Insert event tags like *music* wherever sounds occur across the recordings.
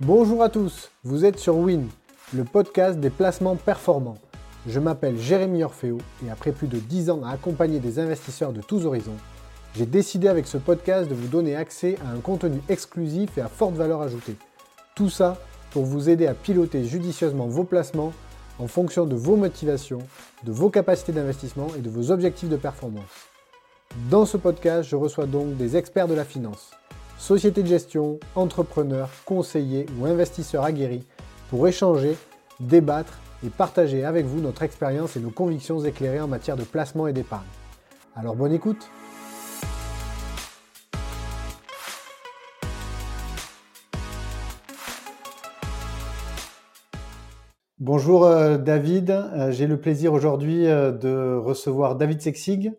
Bonjour à tous, vous êtes sur Win, le podcast des placements performants. Je m'appelle Jérémy Orfeo et après plus de 10 ans à accompagner des investisseurs de tous horizons, j'ai décidé avec ce podcast de vous donner accès à un contenu exclusif et à forte valeur ajoutée. Tout ça pour vous aider à piloter judicieusement vos placements en fonction de vos motivations, de vos capacités d'investissement et de vos objectifs de performance. Dans ce podcast, je reçois donc des experts de la finance, sociétés de gestion, entrepreneurs, conseillers ou investisseurs aguerris pour échanger, débattre et partager avec vous notre expérience et nos convictions éclairées en matière de placement et d'épargne. Alors bonne écoute Bonjour euh, David, euh, j'ai le plaisir aujourd'hui euh, de recevoir David Sexig,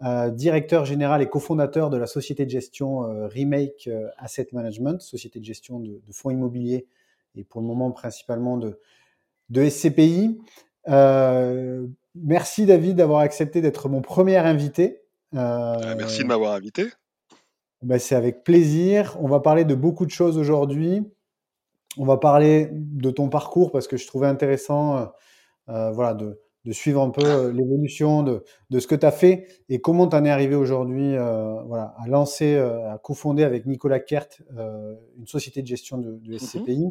directeur général et cofondateur de la société de gestion Remake Asset Management, société de gestion de, fonds immobiliers et pour le moment principalement de, de SCPI. merci David d'avoir accepté d'être mon premier invité. merci de m'avoir invité. Ben, C'est avec plaisir. On va parler de beaucoup de choses aujourd'hui. On va parler de ton parcours parce que je trouvais intéressant euh, euh, voilà, de, suivre un peu euh, l'évolution de, ce que tu as fait et comment tu en es arrivé aujourd'hui voilà, à lancer, à cofonder avec Nicolas Kert une société de gestion de, de mmh SCPI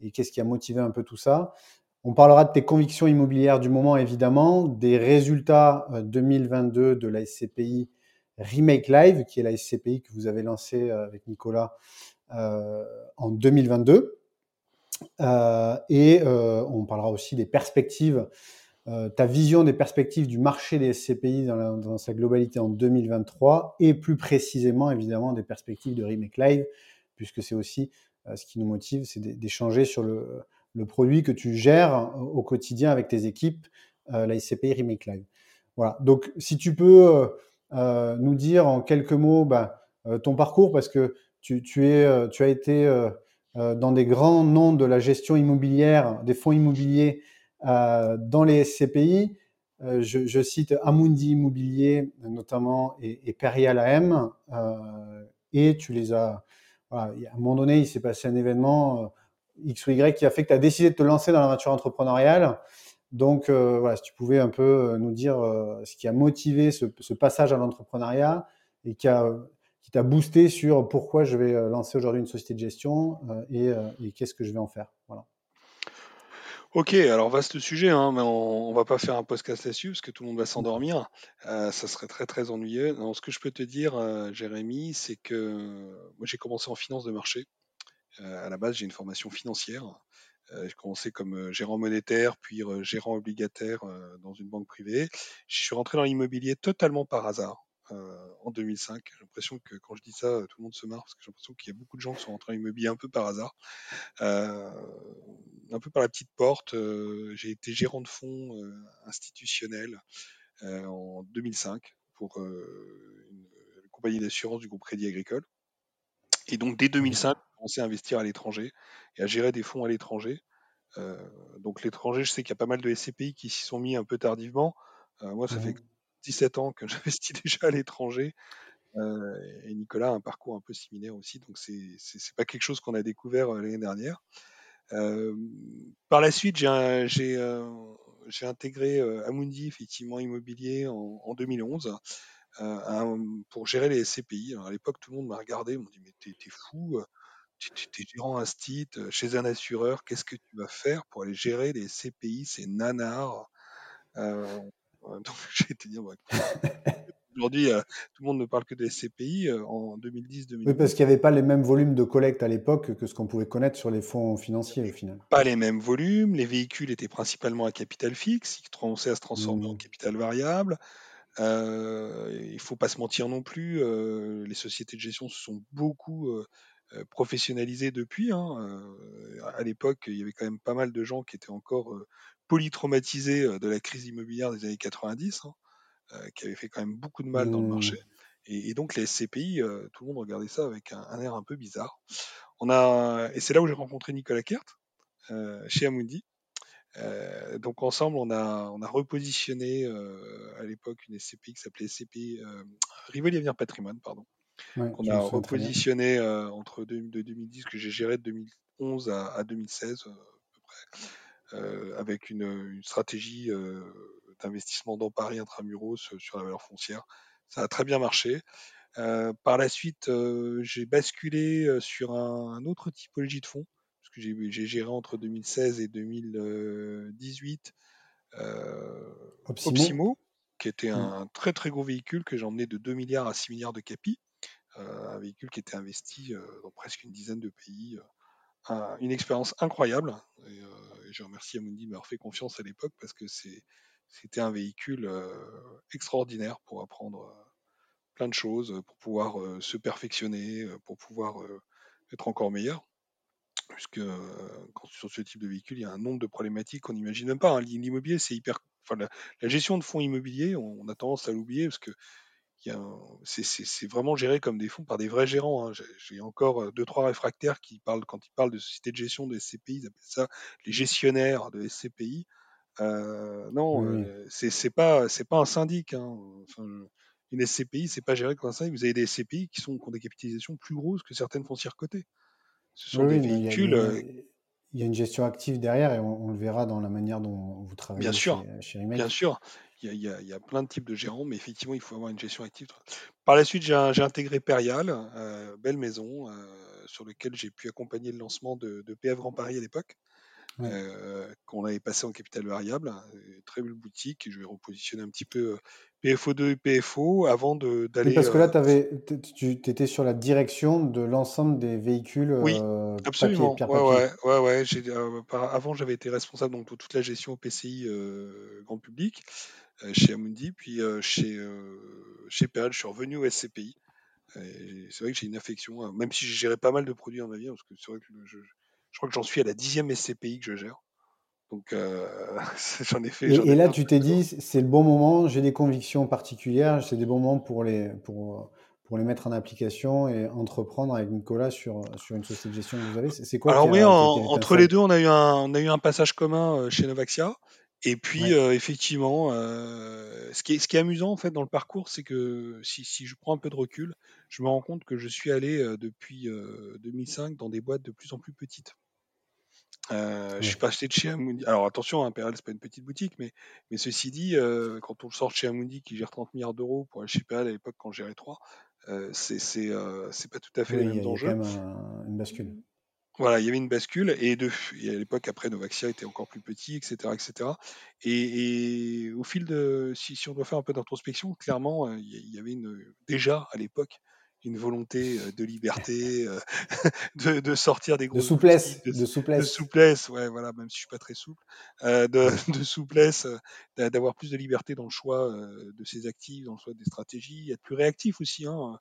et qu'est-ce qui a motivé un peu tout ça. On parlera de tes convictions immobilières du moment, évidemment, des résultats 2022 de la SCPI Remake Live, qui est la SCPI que vous avez lancée avec Nicolas en 2022. Euh, et euh, on parlera aussi des perspectives, euh, ta vision des perspectives du marché des SCPI dans, sa globalité en 2023 et plus précisément évidemment des perspectives de Remake Live, puisque c'est aussi ce qui nous motive, c'est d'échanger sur le, produit que tu gères au quotidien avec tes équipes, la SCPI Remake Live. Voilà. Donc, si tu peux nous dire en quelques mots bah, ton parcours, parce que tu, as été euh, dans des grands noms de la gestion immobilière, des fonds immobiliers euh, dans les SCPI. Euh, je, cite Amundi Immobilier notamment et, et Perial AM. et tu les as. à un moment donné, il s'est passé un événement X ou Y qui a fait que tu as décidé de te lancer dans l'aventure entrepreneuriale. Donc, voilà, si tu pouvais un peu nous dire ce qui a motivé ce, passage à l'entrepreneuriat et qui t'a boosté sur pourquoi je vais euh, lancer aujourd'hui une société de gestion euh, euh, et, qu'est-ce que je vais en faire. Voilà. Ok, alors vaste sujet, hein, mais on, ne va pas faire un podcast là-dessus parce que tout le monde va s'endormir. ça serait très très ennuyeux. ce que je peux te dire, Jérémy, c'est que moi j'ai commencé en finance de marché. à la base, j'ai une formation financière. j'ai commencé comme gérant monétaire, puis gérant obligataire dans une banque privée. Je suis rentré dans l'immobilier totalement par hasard. Euh, en 2005. J'ai l'impression que quand je dis ça, tout le monde se marre parce que j'ai l'impression qu'il y a beaucoup de gens qui sont rentrés dans l'immobilier un peu par hasard, euh, un peu par la petite porte. Euh, j'ai été gérant de fonds institutionnel en 2005 pour une, compagnie d'assurance du groupe Crédit Agricole. Et donc dès 2005, j'ai commencé à investir à l'étranger et à gérer des fonds à l'étranger. donc l'étranger, je sais qu'il y a pas mal de SCPI qui s'y sont mis un peu tardivement. moi, ça fait mmh 17 ans que *laughs* j'investis déjà à l'étranger. Euh, et Nicolas a un parcours un peu similaire aussi, donc c'est c'est pas quelque chose qu'on a découvert euh, l'année dernière. Euh, par la suite, j'ai intégré Amundi, effectivement immobilier, en, en 2011 pour gérer les SCPI. Alors, à l'époque, tout le monde m'a regardé, m'a dit mais t'es es fou, tu es gérant un site chez un assureur, qu'est-ce que tu vas faire pour aller gérer les SCPI C'est nanar. *laughs* été dire, *laughs* aujourd'hui, euh, tout le monde ne parle que des SCPI euh, en 2010-2011. Oui, parce qu'il n'y avait pas les mêmes volumes de collecte à l'époque que ce qu'on pouvait connaître sur les fonds financiers au final. Pas les mêmes volumes, les véhicules étaient principalement à capital fixe, ils commençaient à se transformer en mmh. capital variable. Euh, il ne faut pas se mentir non plus, les sociétés de gestion se sont beaucoup professionnalisées depuis. Hein. à l'époque, il y avait quand même pas mal de gens qui étaient encore polytraumatisé euh, de la crise immobilière des années 90, hein, qui avait fait quand même beaucoup de mal dans le mmh. marché. Et, donc les SCPI, tout le monde regardait ça avec un, air un peu bizarre. On a, et c'est là où j'ai rencontré Nicolas Kert, chez Amundi. donc ensemble, on a, on a repositionné à l'époque une SCPI qui s'appelait SCPI Rivoli Avenir Patrimoine, pardon. On a repositionné entre de, 2010 que j'ai géré de 2011 à, 2016 à peu près, avec une, stratégie d'investissement dans Paris intramuros sur la valeur foncière. Ça a très bien marché. par la suite, j'ai basculé sur un, autre typologie de fonds, parce que j'ai géré entre 2016 et 2018 Opsimo. qui était un très très gros véhicule que j'ai emmené de 2 milliards à 6 milliards de capi. Un véhicule qui était investi dans presque une dizaine de pays. une expérience incroyable. Et, je remercie Amundi de m'avoir fait confiance à l'époque parce que c'était un véhicule extraordinaire pour apprendre plein de choses, pour pouvoir se perfectionner, pour pouvoir être encore meilleur puisque sur ce type de véhicule, il y a un nombre de problématiques qu'on n'imagine même pas. Hein. L'immobilier, c'est hyper. Enfin, la, gestion de fonds immobiliers, on, a tendance à l'oublier parce que c'est vraiment géré comme des fonds par des vrais gérants. Hein. J'ai encore deux, trois réfractaires qui parlent, quand ils parlent de société de gestion de SCPI, ils appellent ça les gestionnaires de SCPI. non, c'est pas, pas un syndic. Hein. une SCPI, c'est pas géré comme un syndic. Vous avez des SCPI qui, sont, qui ont des capitalisations plus grosses que certaines foncières cotées. Ce sont des véhicules. Euh, il y, a, une gestion active derrière et on, le verra dans la manière dont vous travaillez bien sûr, chez, Bien sûr, il y, a, il y, a, plein de types de gérants, mais effectivement, il faut avoir une gestion active. Par la suite, j'ai intégré Perial, euh, belle maison, euh, sur lequel j'ai pu accompagner le lancement de, de PF Grand Paris à l'époque. Euh, qu'on avait passé en capital variable. Très belle boutique. je vais repositionner un petit peu euh, PFO2 et PFO avant d'aller. Parce que là, euh, avais, tu étais sur la direction de l'ensemble des véhicules. Oui, absolument. ouais, ouais, ouais, avant, j'avais été responsable donc, de toute la gestion au PCI grand public chez Amundi. Puis chez, chez Perel, je suis revenu au SCPI. C'est vrai que j'ai une affection, hein, même si j'ai géré pas mal de produits dans ma vie, parce que c'est vrai que je, je crois que j'en suis à la dixième SCPI que je gère. Donc euh, *laughs* j'en ai fait. Et, là, tu t'es dit, c'est le bon moment, j'ai des convictions particulières, c'est des bons moments pour les, pour, pour les mettre en application et entreprendre avec Nicolas sur, sur une société de gestion que vous avez. C'est quoi Alors oui, entre les deux, on a, eu un, on a eu un passage commun euh, chez Novaxia. Et puis, effectivement, ce, qui est, ce qui est amusant en fait dans le parcours, c'est que si, si, je prends un peu de recul, je me rends compte que je suis allé depuis 2005 dans des boîtes de plus en plus petites. Euh, Je suis pas acheté de chez Amundi. Alors attention, hein, Perel, c'est pas une petite boutique, mais, mais ceci dit, euh, quand on sort chez Amundi qui gère 30 milliards d'euros pour aller chez Perel à l'époque quand j'ai gérais 3, euh, c'est pas tout à fait les mêmes enjeux. Il y a quand même une bascule. Voilà, il y avait une bascule et, de, à l'époque après Novaxia était encore plus petit, etc., etc. Et, au fil de, si, si, on doit faire un peu d'introspection, clairement, euh, il y avait une, déjà à l'époque une volonté de liberté, *laughs* de, de, sortir des gros de souplesse, de, souplesse, de souplesse, ouais, voilà, même si je suis pas très souple, euh, de, *laughs* de, souplesse, d'avoir plus de liberté dans le choix de ses actifs, dans le choix des stratégies, être plus réactif aussi. Hein.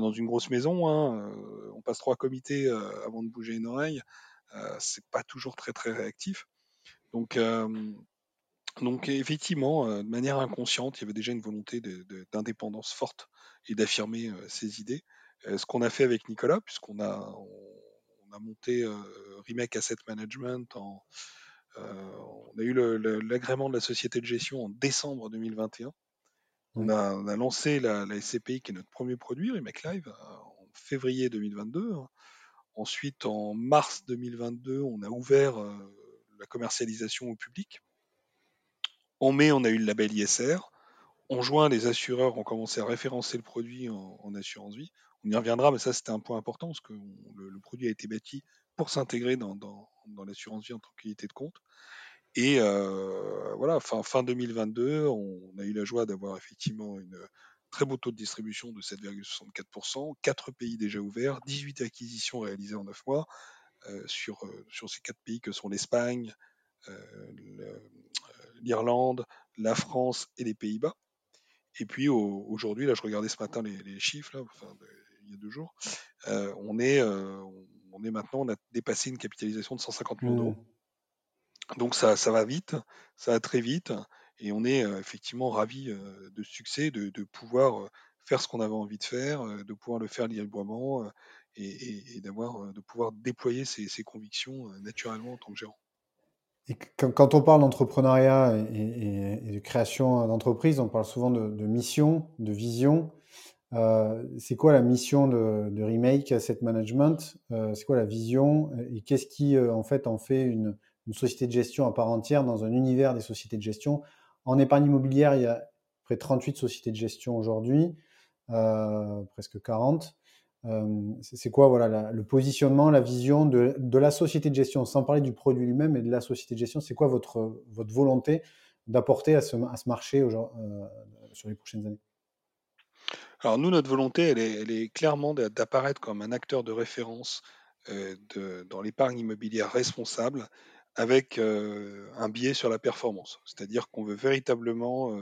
Dans une grosse maison, hein, on passe trois comités avant de bouger une oreille, euh, c'est pas toujours très très réactif. Donc donc effectivement, de manière inconsciente, il y avait déjà une volonté d'indépendance forte et d'affirmer ses idées. ce qu'on a fait avec Nicolas, puisqu'on a, on, a monté Remake Asset Management, on a eu l'agrément de la société de gestion en décembre 2021. On a, lancé la, SCPI, qui est notre premier produit, Remake Live, en février 2022. Ensuite, en mars 2022, on a ouvert la commercialisation au public. En mai, on a eu le label ISR. En juin, les assureurs ont commencé à référencer le produit en, assurance vie. On y reviendra, mais ça, c'était un point important parce que le, produit a été bâti pour s'intégrer dans, l'assurance vie en tant de compte. Et euh, voilà, fin, fin 2022, on a eu la joie d'avoir effectivement une très beau taux de distribution de 7,64%, 4 pays déjà ouverts, 18 acquisitions réalisées en 9 mois euh, sur, euh, sur ces 4 pays que sont l'Espagne, l'Irlande, la France et les Pays-Bas. Et puis aujourd'hui, là, je regardais ce matin les, chiffres, enfin, il y a deux jours, on, est, on est maintenant, on a dépassé une capitalisation de 150 millions d'euros. Mmh. Donc ça, ça va vite, ça va très vite, et on est euh, effectivement ravis de succès, de, pouvoir faire ce qu'on avait envie de faire, de pouvoir le faire librement et, d'avoir, de pouvoir déployer ses, ses convictions naturellement en tant que gérant. Et quand on parle d'entrepreneuriat et, de création d'entreprise, on parle souvent de, mission, de vision. c'est quoi la mission de, Remake Asset Management C'est quoi la vision Et qu'est-ce qui, en fait, en fait une, une, société de gestion à part entière dans un univers des sociétés de gestion. En épargne immobilière, il y a près de 38 sociétés de gestion aujourd'hui, presque 40. c'est quoi voilà, le positionnement, la vision de, la société de gestion, sans parler du produit lui-même, mais de la société de gestion? C'est quoi votre, votre volonté d'apporter à ce, marché euh, sur les prochaines années? Alors nous, notre volonté, elle est, clairement d'apparaître comme un acteur de référence euh, dans l'épargne immobilière responsable avec euh, un biais sur la performance. C'est-à-dire qu'on veut véritablement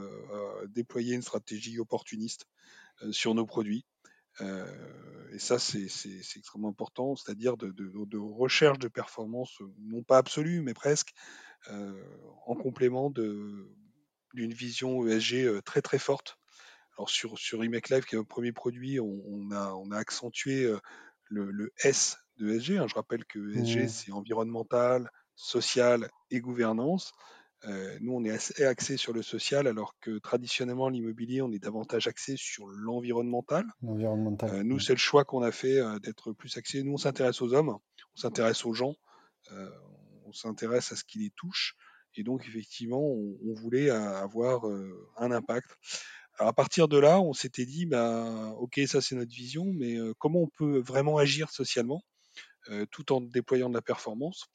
déployer une stratégie opportuniste sur nos produits. et ça, c'est extrêmement important, c'est-à-dire de, de, de, recherche de performance, non pas absolue, mais presque, euh, en complément d'une vision ESG euh, très très forte. Alors sur, sur Remake Live, qui est notre premier produit, on, a, on a accentué euh, le, S de ESG. Hein. Je rappelle que ESG, mmh. c'est environnemental, social et gouvernance. nous, on est assez axé sur le social, alors que traditionnellement, l'immobilier, on est davantage axé sur l'environnemental. nous, c'est le choix qu'on a fait d'être plus axé. Nous, on s'intéresse aux hommes, on s'intéresse aux gens on s'intéresse à ce qui les touche. Et donc, effectivement, on, voulait avoir euh, un impact. Alors, à partir de là, on s'était dit, bah, OK, ça c'est notre vision, mais euh, comment on peut vraiment agir socialement euh, tout en déployant de la performance?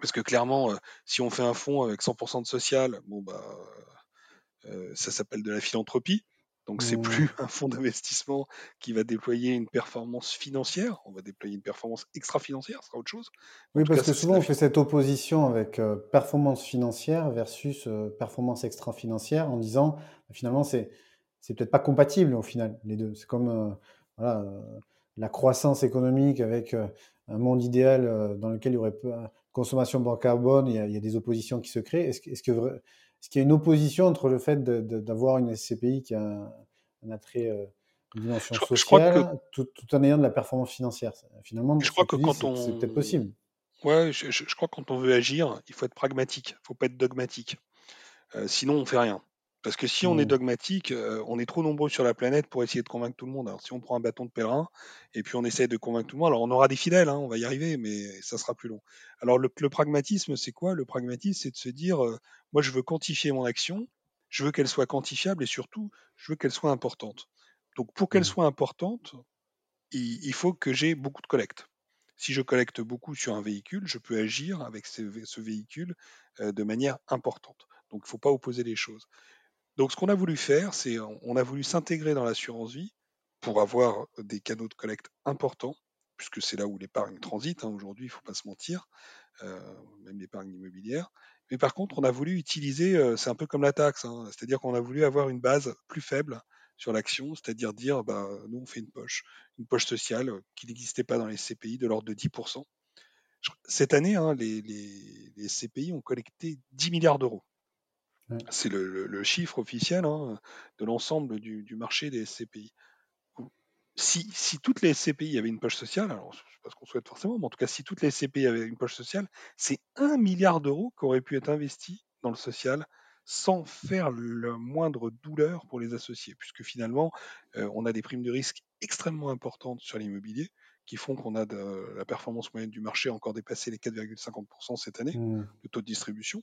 Parce que clairement, si on fait un fonds avec 100% de social, bon, bah, ça s'appelle de la philanthropie. Donc c'est plus mmh. *laughs* un fonds d'investissement qui va déployer une performance financière, on va déployer une performance extra-financière, ce sera autre chose. Oui, parce que souvent on fait cette opposition avec euh, performance financière versus euh, performance extra-financière en disant bah, finalement c'est c'est peut-être pas compatible au final les deux. C'est comme euh, voilà, la croissance économique avec un monde idéal dans lequel il y aurait peu, consommation de carbone, il y, a, il y, a, des oppositions qui se créent. Est-ce que, est-ce que est-ce qu'il y a une opposition entre le fait d'avoir une SCPI qui a un, attrait, euh, une dimension sociale, tout, en ayant de la performance financière? Finalement, je crois que quand on... c'est peut-être possible. Ouais, je, crois que quand on veut agir, il faut être pragmatique, il ne faut pas être dogmatique. Euh, sinon, on ne fait rien. Parce que si on est mmh. dogmatique, euh, on est trop nombreux sur la planète pour essayer de convaincre tout le monde. Alors si on prend un bâton de pèlerin et puis on essaie de convaincre tout le monde, alors on aura des fidèles, hein, on va y arriver, mais ça sera plus long. Alors le, pragmatisme, c'est quoi? Le pragmatisme, c'est de se dire, euh, moi je veux quantifier mon action, je veux qu'elle soit quantifiable et surtout, je veux qu'elle soit importante. Donc pour qu'elle mmh. soit importante, il, faut que j'ai beaucoup de collecte. Si je collecte beaucoup sur un véhicule, je peux agir avec ce, véhicule euh, de manière importante. Donc il ne faut pas opposer les choses. Donc, ce qu'on a voulu faire, c'est on a voulu s'intégrer dans l'assurance vie pour avoir des canaux de collecte importants, puisque c'est là où l'épargne transite. Hein, aujourd'hui, il ne faut pas se mentir, euh, même l'épargne immobilière. Mais par contre, on a voulu utiliser, euh, c'est un peu comme la taxe, hein, c'est-à-dire qu'on a voulu avoir une base plus faible sur l'action, c'est-à-dire dire, bah, nous, on fait une poche, une poche sociale qui n'existait pas dans les CPI de l'ordre de 10%. Cette année, hein, les, les CPI ont collecté 10 milliards d'euros. C'est le, chiffre officiel hein, de l'ensemble du, marché des SCPI. Si, toutes les SCPI avaient une poche sociale, alors je ne sais pas ce qu'on souhaite forcément, mais en tout cas, si toutes les SCPI avaient une poche sociale, c'est un milliard d'euros qui aurait pu être investi dans le social sans faire la moindre douleur pour les associés, puisque finalement, euh, on a des primes de risque extrêmement importantes sur l'immobilier qui font qu'on a de, la performance moyenne du marché encore dépassé les 4,50% cette année, mmh. de taux de distribution.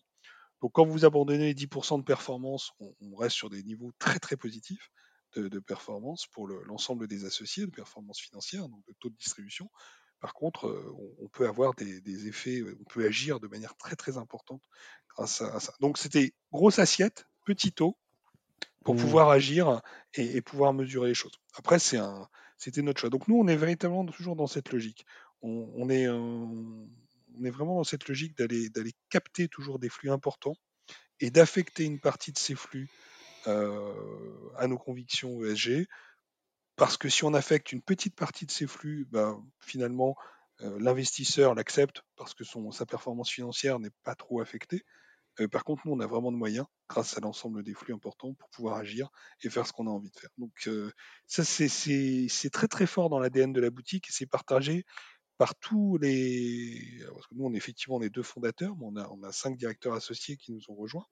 Donc quand vous abandonnez 10% de performance, on, reste sur des niveaux très très positifs de, performance pour l'ensemble des associés, de performance financière, donc de taux de distribution. Par contre, euh, on, peut avoir des, effets, euh, on peut agir de manière très très importante grâce à, ça. Donc c'était grosse assiette, petit taux, pour mmh. pouvoir agir et, pouvoir mesurer les choses. Après, c'était notre choix. Donc nous, on est véritablement toujours dans cette logique. On, est, on est vraiment dans cette logique d'aller capter toujours des flux importants et d'affecter une partie de ces flux euh, à nos convictions ESG. Parce que si on affecte une petite partie de ces flux, bah, finalement, euh, l'investisseur l'accepte parce que son, sa performance financière n'est pas trop affectée. Euh, par contre, nous, on a vraiment de moyens, grâce à l'ensemble des flux importants, pour pouvoir agir et faire ce qu'on a envie de faire. Donc, ça, c'est très très fort dans l'ADN de la boutique et c'est partagé par tous les. Parce que nous, on est effectivement on deux fondateurs, mais on a, on a cinq directeurs associés qui nous ont rejoints.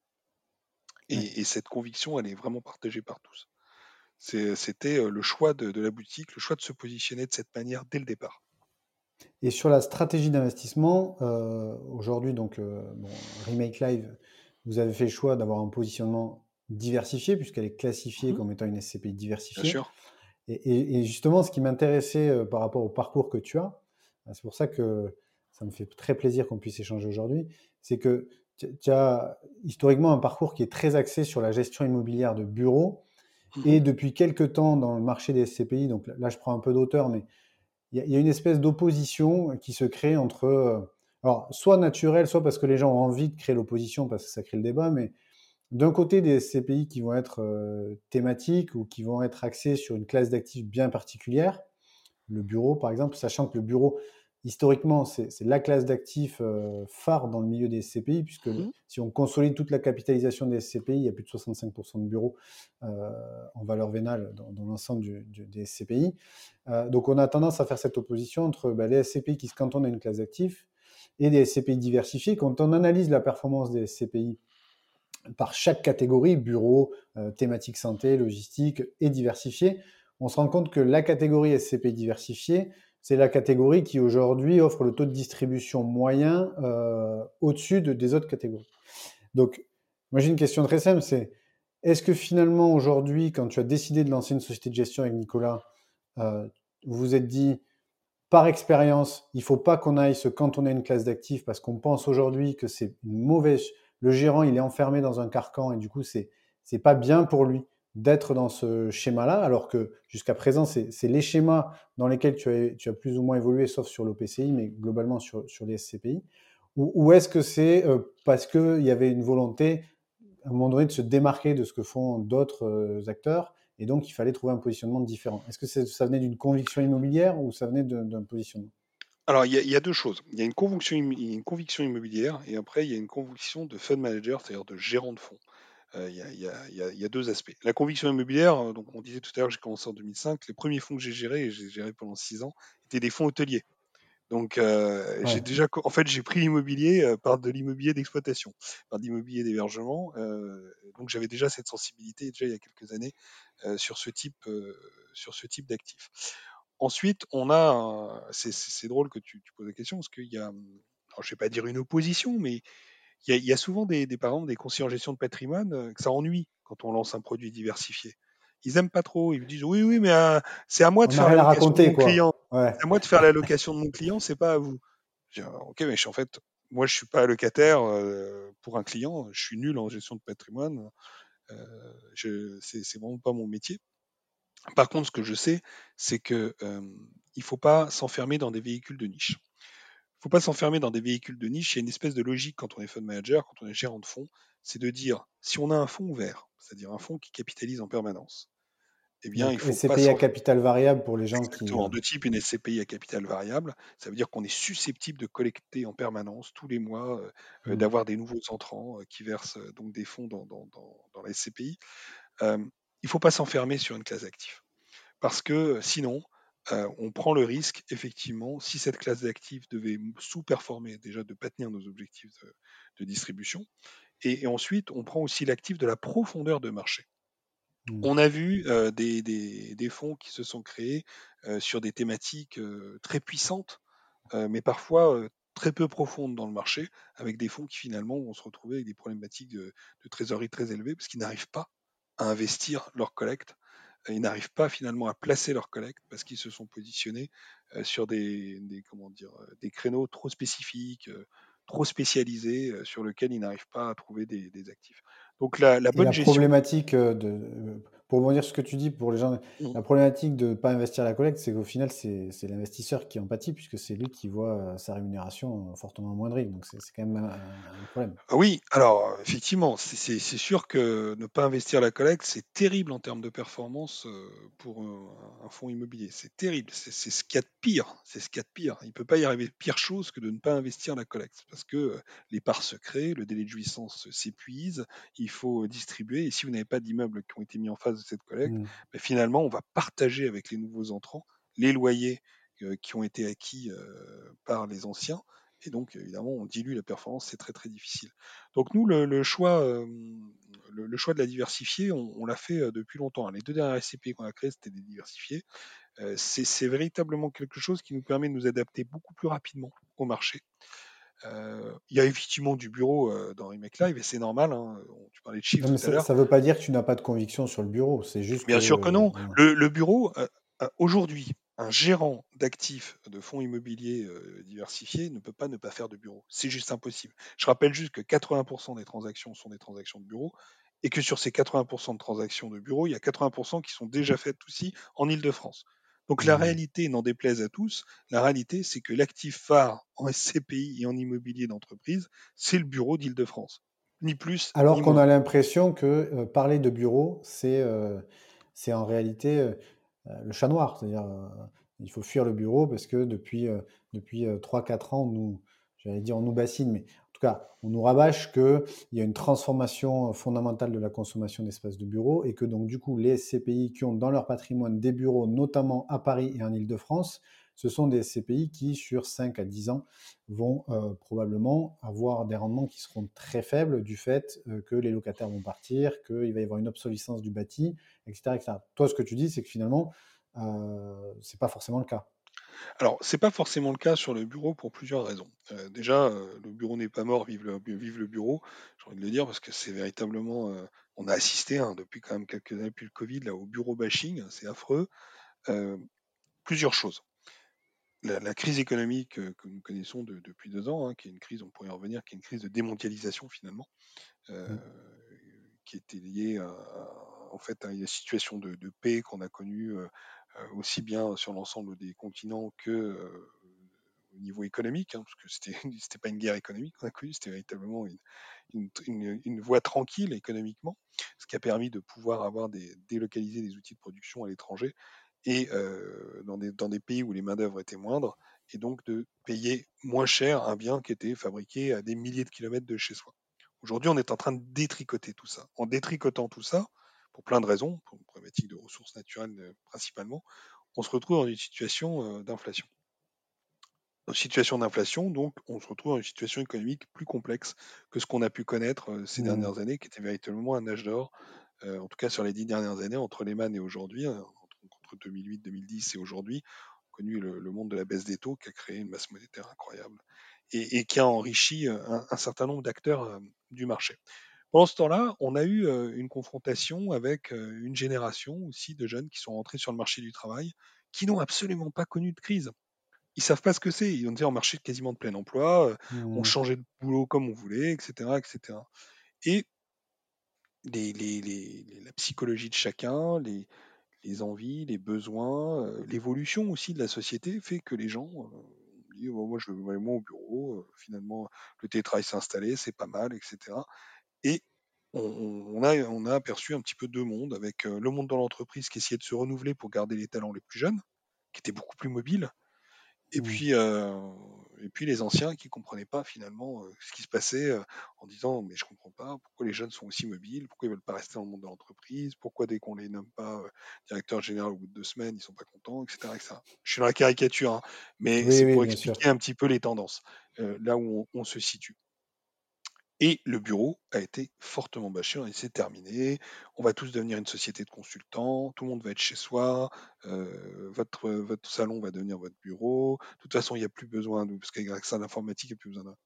Et, cette conviction, elle est vraiment partagée par tous. C'était le choix de, la boutique, le choix de se positionner de cette manière dès le départ. Et sur la stratégie d'investissement, aujourd'hui, donc, Remake Live, vous avez fait le choix d'avoir un positionnement diversifié, puisqu'elle est classifiée mmh comme étant une SCPI diversifiée. Bien sûr. Et, justement, ce qui m'intéressait par rapport au parcours que tu as, c'est pour ça que ça me fait très plaisir qu'on puisse échanger aujourd'hui, c'est que tu as historiquement un parcours qui est très axé sur la gestion immobilière de bureaux. Mmh et depuis quelques temps, dans le marché des SCPI, donc là, je prends un peu d'auteur, mais il y, a une espèce d'opposition qui se crée entre. alors, soit naturel, soit parce que les gens ont envie de créer l'opposition, parce que ça crée le débat, mais d'un côté, des SCPI qui vont être thématiques ou qui vont être axés sur une classe d'actifs bien particulière, le bureau par exemple, sachant que le bureau, historiquement, c'est la classe d'actifs euh, phare dans le milieu des SCPI, puisque mmh si on consolide toute la capitalisation des SCPI, il y a plus de 65% de bureaux euh, en valeur vénale dans, l'ensemble des SCPI. Euh, donc on a tendance à faire cette opposition entre bah, les SCPI qui se cantonnent à une classe d'actifs et des SCPI diversifiés. Quand on analyse la performance des SCPI par chaque catégorie, bureau, thématique santé, logistique et diversifié, on se rend compte que la catégorie SCPI diversifiée, c'est la catégorie qui aujourd'hui offre le taux de distribution moyen euh, au-dessus de, des autres catégories. Donc, moi j'ai une question très simple, c'est est-ce que finalement aujourd'hui, quand tu as décidé de lancer une société de gestion avec Nicolas, euh, vous vous êtes dit, par expérience, il ne faut pas qu'on aille se cantonner à une classe d'actifs parce qu'on pense aujourd'hui que c'est une mauvaise... Le gérant, il est enfermé dans un carcan et du coup, c'est n'est pas bien pour lui d'être dans ce schéma-là, alors que jusqu'à présent, c'est les schémas dans lesquels tu as, plus ou moins évolué, sauf sur l'OPCI, mais globalement sur, sur les SCPI Ou, est-ce que c'est euh, parce qu'il y avait une volonté, à un moment donné, de se démarquer de ce que font d'autres euh, acteurs, et donc il fallait trouver un positionnement différent? Est-ce que ça venait d'une conviction immobilière ou ça venait d'un positionnement? Alors, il y, a, deux choses. Il y a une conviction, une conviction immobilière et après, il y a une conviction de fund manager, c'est-à-dire de gérant de fonds. Euh, il y, a, deux aspects. La conviction immobilière, euh, donc on disait tout à l'heure que j'ai commencé en 2005, les premiers fonds que j'ai gérés, et j'ai géré pendant six ans, étaient des fonds hôteliers. Donc euh, j'ai déjà, en fait, j'ai pris l'immobilier par de l'immobilier d'exploitation, par de l'immobilier d'hébergement. donc j'avais déjà cette sensibilité déjà il y a quelques années sur ce type, sur ce type d'actifs. Ensuite, on a, c'est drôle que tu, tu, poses la question parce qu'il y a, alors, je vais pas dire une opposition, mais il y, a souvent des, des, par exemple, des conseillers en gestion de patrimoine euh, que ça ennuie quand on lance un produit diversifié. Ils aiment pas trop. Ils me disent oui, oui, mais euh, c'est à moi de faire la location de mon client. C'est à moi de faire la location de mon client, c'est pas à vous. ok, mais je, en fait, moi, je suis pas locataire euh, pour un client. Je suis nul en gestion de patrimoine. Euh, c'est vraiment pas mon métier. Par contre, ce que je sais, c'est que euh, il faut pas s'enfermer dans des véhicules de niche faut pas s'enfermer dans des véhicules de niche. Il y a une espèce de logique quand on est fund manager, quand on est gérant de fonds, c'est de dire si on a un fonds ouvert, c'est-à-dire un fonds qui capitalise en permanence, eh bien, il faut SCPI à capital variable pour les gens Exactement, qui. de type une SCPI à capital variable. Ça veut dire qu'on est susceptible de collecter en permanence, tous les mois, euh, euh, mmh. d'avoir des nouveaux entrants euh, qui versent donc des fonds dans, dans, dans, la SCPI. il ne faut pas s'enfermer sur une classe d'actifs. Parce que sinon, euh, on prend le risque, effectivement, si cette classe d'actifs devait sous-performer, déjà de ne pas tenir nos objectifs de, distribution. Et, ensuite, on prend aussi l'actif de la profondeur de marché. Mmh. On a vu euh, des, fonds qui se sont créés euh, sur des thématiques très puissantes, mais parfois très peu profondes dans le marché, avec des fonds qui finalement vont se retrouver avec des problématiques de, de trésorerie très élevées, parce qu'ils n'arrivent pas à investir leur collecte ils n'arrivent pas finalement à placer leur collecte parce qu'ils se sont positionnés euh, sur des, comment dire, euh, des créneaux trop spécifiques, euh, trop spécialisés, sur lesquels ils n'arrivent pas à trouver des, actifs. Donc la, bonne la problématique de, pour rebondir sur ce que tu dis pour les gens, mmh. la problématique de ne pas investir la collecte, c'est qu'au final, c'est l'investisseur qui en pâtit, puisque c'est lui qui voit euh, sa rémunération euh, fortement amoindrie. Donc, c'est quand même un, problème. Ah oui, alors, effectivement, c'est sûr que ne pas investir la collecte, c'est terrible en termes de performance euh, pour un, fonds immobilier. C'est terrible. C'est ce qu'il y a de pire. C'est ce qu'il y a de pire. Il ne peut pas y arriver pire chose que de ne pas investir la collecte, parce que les parts se créent, le délai de jouissance s'épuise, il faut distribuer. Et si vous n'avez pas d'immeubles qui ont été mis en phase cette collecte, mmh. finalement, on va partager avec les nouveaux entrants les loyers euh, qui ont été acquis euh, par les anciens. Et donc, évidemment, on dilue la performance, c'est très très difficile. Donc nous, le, choix, euh, le, choix de la diversifier, on, l'a fait depuis longtemps. Les deux dernières SCPI qu'on a créées, c'était des diversifiés. c'est véritablement quelque chose qui nous permet de nous adapter beaucoup plus rapidement au marché. Il y a effectivement du bureau dans Remake Live et c'est normal. Hein, tu parlais de chiffres. ça ne veut pas dire que tu n'as pas de conviction sur le bureau. C'est juste. Bien sûr que non. Le, bureau, aujourd'hui, un gérant d'actifs de fonds immobiliers diversifiés ne peut pas ne pas faire de bureau. C'est juste impossible. Je rappelle juste que 80% des transactions sont des transactions de bureau et que sur ces 80% de transactions de bureau, il y a 80% qui sont déjà faites aussi en Ile-de-France. Donc la mmh. réalité, n'en déplaise à tous, la réalité, c'est que l'actif phare en SCPI et en immobilier d'entreprise, c'est le bureau d'Île-de-France. Ni plus. Alors qu'on a l'impression que euh, parler de bureau, c'est euh, en réalité euh, le chat noir. C'est-à-dire, il faut fuir le bureau parce que depuis, depuis 3-4 ans, nous, j'allais dire on nous bassine, mais on nous rabâche qu'il y a une transformation fondamentale de la consommation d'espaces de bureaux et que donc du coup les SCPI qui ont dans leur patrimoine des bureaux, notamment à Paris et en Ile-de-France, ce sont des SCPI qui, sur 5 à 10 ans, vont euh, probablement avoir des rendements qui seront très faibles du fait euh, que les locataires vont partir, qu'il va y avoir une obsolescence du bâti, etc. Toi, ce que tu dis, c'est que finalement, euh, ce n'est pas forcément le cas. Alors, c'est pas forcément le cas sur le bureau pour plusieurs raisons. Euh, déjà, euh, le bureau n'est pas mort, vive le, vive le bureau, j'ai envie de le dire, parce que c'est véritablement. Euh, on a assisté hein, depuis quand même quelques années, depuis le Covid, là, au bureau bashing, c'est affreux. plusieurs choses. La, crise économique que nous connaissons depuis deux ans, hein, qui est une crise, on pourrait y revenir, qui est une crise de démondialisation finalement, mmh. qui était liée à, en fait, à une situation de, de paix qu'on a connue euh, aussi bien sur l'ensemble des continents que euh, au niveau économique, hein, parce que c'était *laughs* n'était pas une guerre économique qu'on a connue, c'était véritablement une, une, voie tranquille économiquement, ce qui a permis de pouvoir avoir délocaliser des outils de production à l'étranger et euh, dans, des, dans des pays où les main-d'œuvre étaient moindres, et donc de payer moins cher un bien qui était fabriqué à des milliers de kilomètres de chez soi. Aujourd'hui, on est en train de détricoter tout ça. En détricotant tout ça, pour plein de raisons, pour une problématique de ressources naturelles euh, principalement, on se retrouve dans une situation euh, d'inflation. Dans une situation d'inflation, donc, on se retrouve dans une situation économique plus complexe que ce qu'on a pu connaître euh, ces mmh. dernières années, qui était véritablement un âge d'or, en tout cas sur les dix dernières années, entre Lehman et aujourd'hui, hein, entre, 2008, 2010 et aujourd'hui, connu le, monde de la baisse des taux qui a créé une masse monétaire incroyable et, qui a enrichi un certain nombre d'acteurs du marché. Pendant ce temps-là, on a eu une confrontation avec une génération aussi de jeunes qui sont rentrés sur le marché du travail, qui n'ont absolument pas connu de crise. Ils savent pas ce que c'est. Ils ont été en marché quasiment de plein emploi, ont mmh. changé de boulot comme on voulait, etc., etc. Et la psychologie de chacun, les, envies, les besoins, l'évolution aussi de la société fait que les gens disent moi je veux aller au bureau, finalement le télétravail s'est installé, c'est pas mal, etc. Et on, a, on a aperçu un petit peu deux mondes, avec le monde dans l'entreprise qui essayait de se renouveler pour garder les talents les plus jeunes, qui étaient beaucoup plus mobiles, et, mmh. puis, et puis les anciens qui ne comprenaient pas finalement ce qui se passait en disant mais je ne comprends pas pourquoi les jeunes sont aussi mobiles, pourquoi ils ne veulent pas rester dans le monde de l'entreprise, pourquoi dès qu'on les nomme pas directeur général au bout de deux semaines ils ne sont pas contents, etc., Je suis dans la caricature, hein, mais c'est pour expliquer un petit peu les tendances, là où on se situe. Et le bureau a été fortement bâché, on c'est terminé, on va tous devenir une société de consultants, tout le monde va être chez soi, euh, votre, salon va devenir votre bureau, de toute façon il n'y a plus besoin de, parce qu'avec ça l'informatique, il n'y a plus besoin d'un.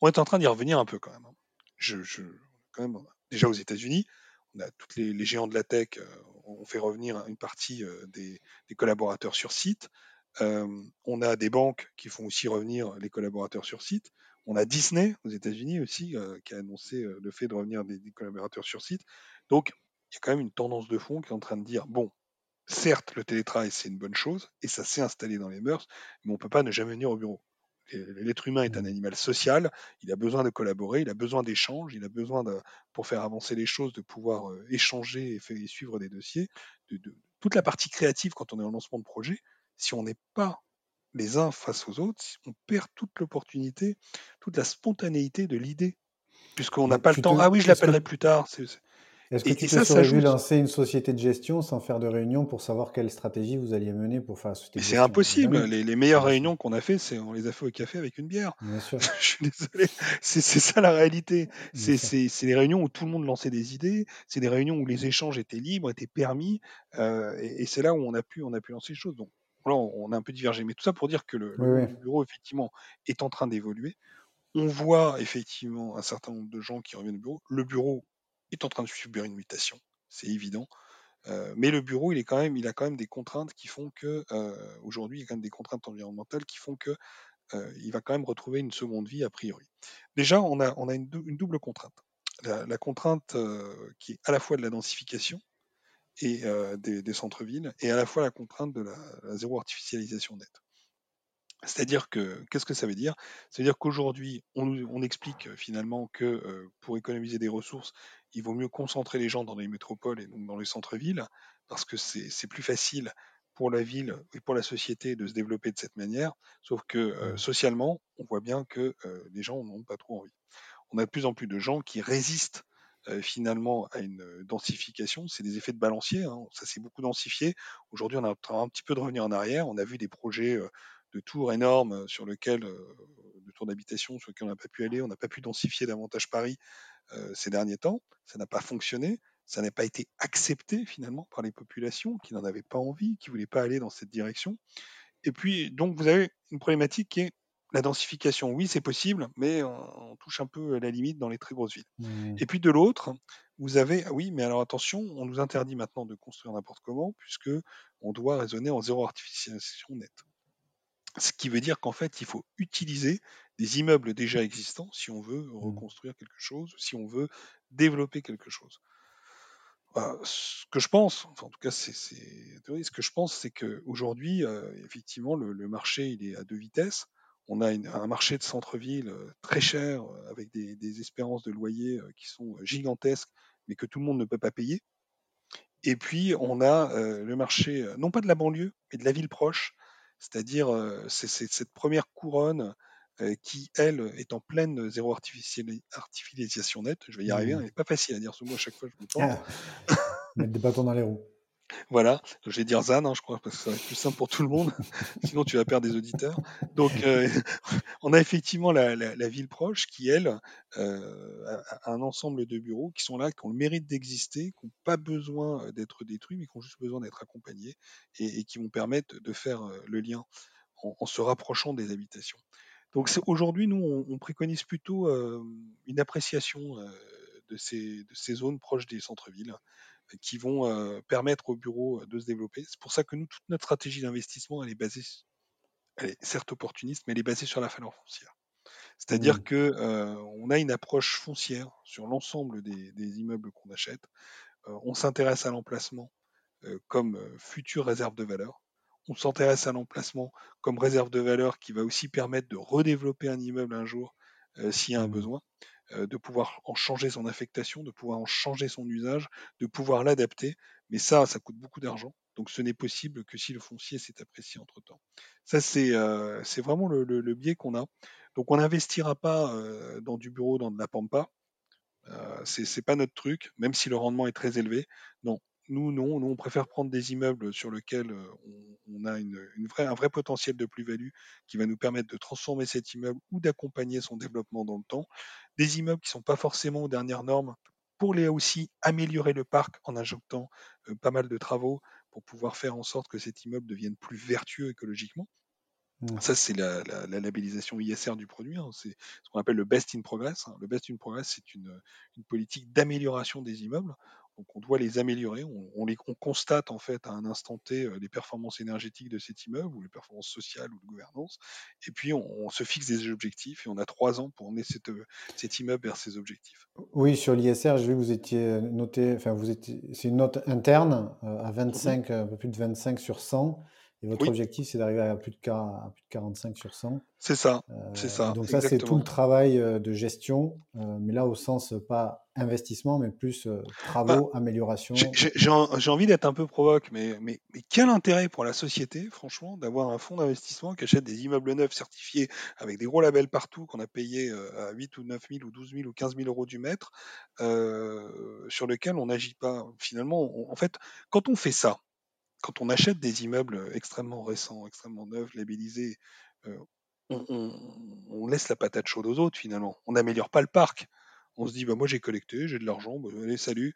On est en train d'y revenir un peu quand même. Hein. Déjà aux États-Unis, on a tous les, géants de la tech, euh, on fait revenir une partie euh, des, collaborateurs sur site. on a des banques qui font aussi revenir les collaborateurs sur site. On a Disney aux États-Unis aussi euh, qui a annoncé euh, le fait de revenir des, collaborateurs sur site. Donc, il y a quand même une tendance de fond qui est en train de dire bon, certes, le télétravail c'est une bonne chose et ça s'est installé dans les mœurs, mais on ne peut pas ne jamais venir au bureau. L'être humain est un mmh. animal social, il a besoin de collaborer, il a besoin d'échanges, il a besoin de, pour faire avancer les choses, de pouvoir euh, échanger et, suivre des dossiers. toute la partie créative quand on est en lancement de projet, si on n'est pas les uns face aux autres, on perd toute l'opportunité, toute la spontanéité de l'idée, puisqu'on n'a pas le temps. Ah oui, je l'appellerai plus tard. Est-ce que tu te serais vu lancer une société de gestion sans faire de réunion pour savoir quelle stratégie vous alliez mener pour faire la société de C'est impossible. Les, meilleures réunions qu'on a fait, c'est on les a fait au café avec une bière. Bien sûr. *laughs* Je suis désolé. C'est ça la réalité. C'est des réunions où tout le monde lançait des idées. C'est des réunions où les échanges étaient libres, étaient permis. Euh, et, c'est là où on a pu on a pu lancer les choses. Donc là, on a un peu divergé. Mais tout ça pour dire que le, bureau effectivement est en train d'évoluer. On voit effectivement un certain nombre de gens qui reviennent au bureau. Le bureau est en train de subir une mutation, c'est évident. Euh, mais le bureau, il, est quand même, il a quand même des contraintes qui font que, euh, aujourd'hui, il y a quand même des contraintes environnementales qui font que euh, il va quand même retrouver une seconde vie a priori. Déjà, on a, on a une, double contrainte. La, contrainte qui est à la fois de la densification et des, centres-villes, et à la fois la contrainte de la zéro artificialisation nette. C'est-à-dire que, qu'est-ce que ça veut dire? C'est-à-dire qu'aujourd'hui, on, explique finalement que pour économiser des ressources, il vaut mieux concentrer les gens dans les métropoles et donc dans les centres-villes, parce que c'est plus facile pour la ville et pour la société de se développer de cette manière, sauf que mmh. socialement, on voit bien que les gens n'ont pas trop envie. On a de plus en plus de gens qui résistent finalement à une densification. C'est des effets de balancier, hein. ça s'est beaucoup densifié. Aujourd'hui, on a un petit peu de revenir en arrière. On a vu des projets de tours énormes sur lesquels, de tours d'habitation sur lesquels on n'a pas pu aller. On n'a pas pu densifier davantage Paris ces derniers temps. Ça n'a pas fonctionné. Ça n'a pas été accepté finalement par les populations qui n'en avaient pas envie, qui ne voulaient pas aller dans cette direction. Et puis, donc, vous avez une problématique qui est la densification. Oui, c'est possible, mais on, touche un peu à la limite dans les très grosses villes. Mmh. Et puis de l'autre, vous avez, ah oui, mais alors attention, on nous interdit maintenant de construire n'importe comment, puisque on doit raisonner en zéro artificialisation nette. Ce qui veut dire qu'en fait, il faut utiliser des immeubles déjà existants si on veut mmh. reconstruire quelque chose, si on veut développer quelque chose. ce que je pense, enfin en tout cas c'est ce que je pense, c'est qu'aujourd'hui, euh, effectivement, le, marché il est à deux vitesses. On a un marché de centre-ville euh, très cher, euh, avec des, des, espérances de loyer qui sont gigantesques, mais que tout le monde ne peut pas payer. Et puis on a le marché, non pas de la banlieue, mais de la ville proche, c'est-à-dire, c'est cette première couronne qui, elle, est en pleine zéro artificialisation nette. Je vais y arriver, il n'est pas facile à dire ce mot à chaque fois, je me. Ah. Mettre des bâtons dans les roues. Voilà, je vais dire ZAN, hein, je crois, parce que ça va être plus simple pour tout le monde. *laughs* Sinon, tu vas perdre des auditeurs. Donc, euh, *laughs* on a effectivement la, ville proche qui, elle, euh, a un ensemble de bureaux qui sont là, qui ont le mérite d'exister, qui n'ont pas besoin d'être détruits, mais qui ont juste besoin d'être accompagnés et, qui vont permettre de faire euh, le lien en, se rapprochant des habitations. Donc, aujourd'hui, nous, on, préconise plutôt une appréciation de ces zones proches des centres-villes qui vont euh, permettre aux bureaux euh, de se développer. C'est pour ça que nous, toute notre stratégie d'investissement, elle est basée, elle est certes opportuniste, mais elle est basée sur la valeur foncière. C'est-à-dire qu'on mmh. que euh, on a une approche foncière sur l'ensemble des, immeubles qu'on achète. on s'intéresse à l'emplacement comme future réserve de valeur. On s'intéresse à l'emplacement comme réserve de valeur qui va aussi permettre de redévelopper un immeuble un jour s'il y a un mmh. besoin. Euh, de pouvoir en changer son affectation, de pouvoir en changer son usage, de pouvoir l'adapter. Mais ça, ça coûte beaucoup d'argent. Donc ce n'est possible que si le foncier s'est apprécié entre-temps. Ça, c'est euh, vraiment le, biais qu'on a. Donc on n'investira pas euh, dans du bureau, dans de la pampa. Euh, c'est pas notre truc, même si le rendement est très élevé. Non, nous, non. Nous, on préfère prendre des immeubles sur lesquels euh, on, a une, un vrai potentiel de plus-value qui va nous permettre de transformer cet immeuble ou d'accompagner son développement dans le temps. Des immeubles qui ne sont pas forcément aux dernières normes pour les aussi améliorer le parc en injectant euh, pas mal de travaux pour pouvoir faire en sorte que cet immeuble devienne plus vertueux écologiquement. Mmh. Ça, c'est la, labellisation ISR du produit. Hein. C'est ce qu'on appelle le best in progress. Hein. Le best in progress, c'est une, politique d'amélioration des immeubles. Donc, on doit les améliorer. On, les, constate en fait à un instant T euh, les performances énergétiques de cet immeuble ou les performances sociales ou de gouvernance. Et puis, on, se fixe des objectifs et on a trois ans pour emmener euh, cet immeuble vers ces objectifs. Oui, sur l'ISR, j'ai vu que vous étiez noté, enfin, vous étiez, c'est une note interne euh, à 25, mmh un peu plus de 25 sur 100. Et votre objectif, c'est d'arriver à plus, de, à plus de 45 sur 100. C'est ça, c'est ça. Donc ça, c'est tout le travail de gestion, mais là au sens pas investissement, mais plus bah, travaux, amélioration. J'ai envie d'être un peu provoque, mais, mais, mais, quel intérêt pour la société, franchement, d'avoir un fonds d'investissement qui achète des immeubles neufs certifiés avec des gros labels partout qu'on a payé à 8 ou 9 000 ou 12 000 ou 15 000 euros du mètre sur lequel on n'agit pas? Finalement, en fait, quand on fait ça, quand on achète des immeubles extrêmement récents, extrêmement neufs, labellisés, on, laisse la patate chaude aux autres finalement. On n'améliore pas le parc. On se dit, bah, moi j'ai collecté, j'ai de l'argent, bah, allez, salut.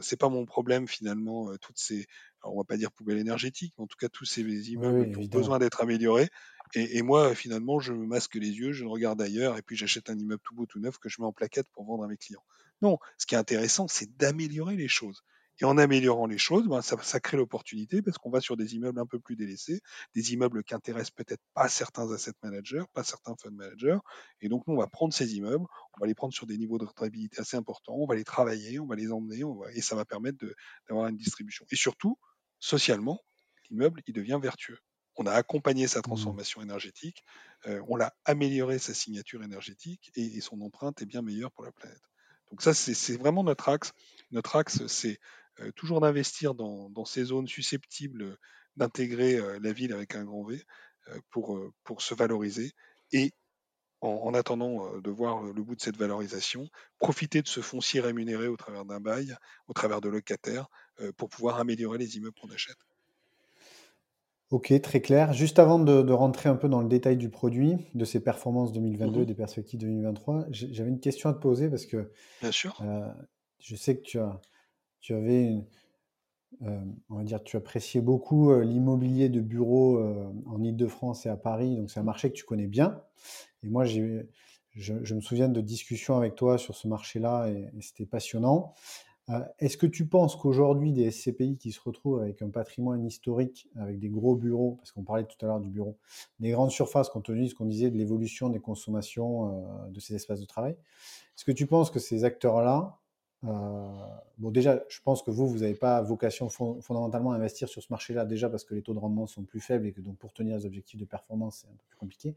c'est pas mon problème finalement, toutes ces, on va pas dire poubelles énergétiques, mais en tout cas tous ces immeubles qui ont besoin d'être améliorés. Et, moi, finalement, je me masque les yeux, je regarde ailleurs, et puis j'achète un immeuble tout beau, tout neuf que je mets en plaquette pour vendre à mes clients. Non, ce qui est intéressant, c'est d'améliorer les choses. Et en améliorant les choses, ben, ça, crée l'opportunité parce qu'on va sur des immeubles un peu plus délaissés, des immeubles qui intéressent peut-être pas certains asset managers, pas certains fund managers. Et donc, nous, on va prendre ces immeubles, on va les prendre sur des niveaux de rentabilité assez importants, on va les travailler, on va les emmener, et ça va permettre d'avoir une distribution. Et surtout, socialement, l'immeuble, il devient vertueux. On a accompagné sa mmh. transformation énergétique, euh, on l'a amélioré sa signature énergétique et, son empreinte est bien meilleure pour la planète. Donc ça, c'est vraiment notre axe. Notre axe, c'est euh, toujours d'investir dans, ces zones susceptibles d'intégrer euh, la ville avec un grand V euh, pour, pour se valoriser et en, attendant de voir le bout de cette valorisation, profiter de ce foncier rémunéré au travers d'un bail, au travers de locataires, pour pouvoir améliorer les immeubles qu'on achète. Ok, très clair. Juste avant de, rentrer un peu dans le détail du produit, de ses performances 2022, mmh des perspectives 2023, j'avais une question à te poser parce que Bien sûr. je sais que tu as, tu avais euh, on va dire, tu appréciais beaucoup euh, l'immobilier de bureau euh, en Ile-de-France et à Paris, donc c'est un marché que tu connais bien. Et moi, je, je, me souviens de discussions avec toi sur ce marché-là et, c'était passionnant. Est-ce que tu penses qu'aujourd'hui, des SCPI qui se retrouvent avec un patrimoine historique, avec des gros bureaux, parce qu'on parlait tout à l'heure du bureau, des grandes surfaces, compte tenu de ce qu'on disait de l'évolution des consommations de ces espaces de travail, est-ce que tu penses que ces acteurs-là euh, bon, déjà, je pense que vous, vous n'avez pas vocation fondamentalement à investir sur ce marché-là, déjà parce que les taux de rendement sont plus faibles et que donc pour tenir les objectifs de performance, c'est un peu plus compliqué.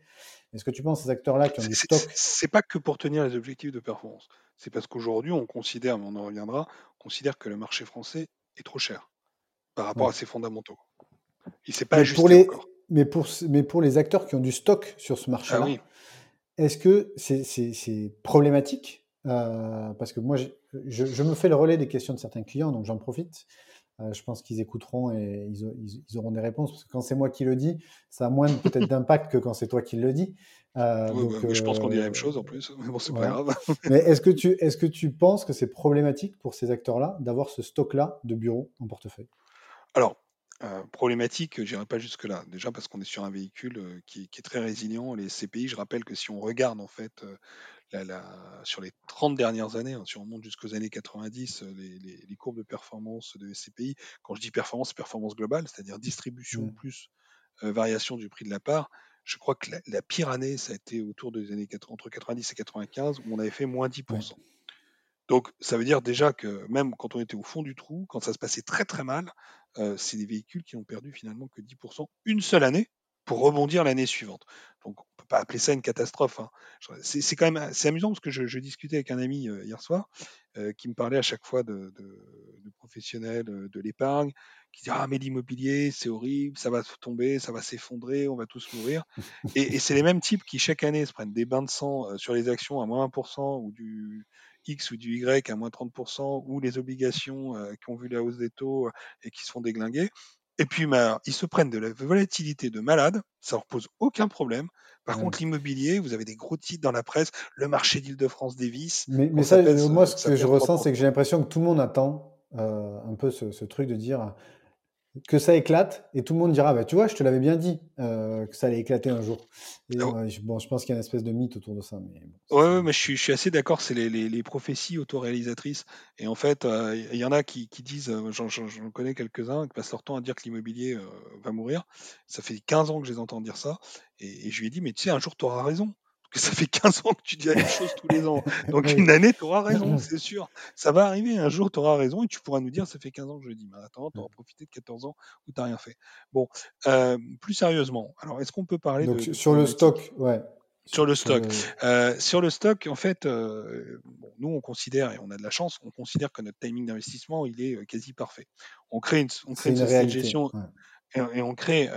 Est-ce que tu penses ces acteurs-là qui ont du stock C'est pas que pour tenir les objectifs de performance. C'est parce qu'aujourd'hui, on considère, mais on en reviendra, on considère que le marché français est trop cher par rapport à ses fondamentaux. Il s'est pas mais pour les, Mais pour, mais pour les acteurs qui ont du stock sur ce marché-là, ah est-ce que c'est problématique? Euh, parce que moi, je, me fais le relais des questions de certains clients, donc j'en profite. Euh, je pense qu'ils écouteront et ils, auront des réponses. Parce que quand c'est moi qui le dis, ça a moins peut-être d'impact que quand c'est toi qui le dis. Euh, je pense qu'on dit la même chose en plus, mais *laughs* bon, c'est pas grave. *laughs* mais est-ce que, tu, est que tu penses que c'est problématique pour ces acteurs-là d'avoir ce stock-là de bureaux en portefeuille? Alors, problématique, je n'irai pas jusque-là. Déjà parce qu'on est sur un véhicule qui, qui, est très résilient. Les CPI, je rappelle que si on regarde en fait sur les 30 dernières années, hein, si on remonte jusqu'aux années 90, euh, les, courbes de performance de SCPI, quand je dis performance, c'est performance globale, c'est-à-dire distribution mmh. plus euh, variation du prix de la part. Je crois que la, pire année, ça a été autour des années entre 90 et 95, où on avait fait moins 10%. Donc, ça veut dire déjà que même quand on était au fond du trou, quand ça se passait très très mal, euh, c'est des véhicules qui ont perdu finalement que 10% une seule année pour rebondir l'année suivante. Donc, pas appeler ça une catastrophe. Hein. C'est quand même c'est amusant parce que je, discutais avec un ami hier soir euh, qui me parlait à chaque fois de, professionnels de l'épargne, qui dit ah mais l'immobilier c'est horrible, ça va tomber, ça va s'effondrer, on va tous mourir. *laughs* et, c'est les mêmes types qui chaque année se prennent des bains de sang sur les actions à moins 1% ou du X ou du Y à moins 30% ou les obligations qui ont vu la hausse des taux et qui se font déglinguer. Et puis, bah, ils se prennent de la volatilité de malade, ça leur pose aucun problème. Par contre, l'immobilier, vous avez des gros titres dans la presse, le marché d'Île-de-France Davis. Mais, mais ça, moi, ce que je ressens, c'est que j'ai l'impression que tout le monde attend euh, un peu ce, ce, truc de dire que ça éclate et tout le monde dira bah tu vois je te l'avais bien dit euh, que ça allait éclater un jour. Et, je, bon je pense qu'il y a une espèce de mythe autour de ça mais ouais, mais je suis, je suis assez d'accord c'est les, les, les, prophéties autoréalisatrices. Et en fait euh, il y en a qui, qui disent j'en connais quelques-uns qui passent leur temps à dire que l'immobilier va mourir. Ça fait 15 ans que je les entends dire ça. Et, et je lui ai dit mais tu sais un jour tu auras raison que ça fait 15 ans que tu dis la même chose tous les ans. *laughs* Donc une année, tu auras raison, c'est sûr. Ça va arriver, un jour, tu auras raison et tu pourras nous dire, ça fait 15 ans que je dis, mais attends, tu auras profité de 14 ans où tu n'as rien fait. Bon, euh, plus sérieusement, alors est-ce qu'on peut parler de... Sur le stock, ouais. Sur le stock. Euh, sur le stock, en fait, euh, nous, on considère, et on a de la chance, on considère que notre timing d'investissement, il est quasi parfait. On crée une, on crée une, gestion et, et, on crée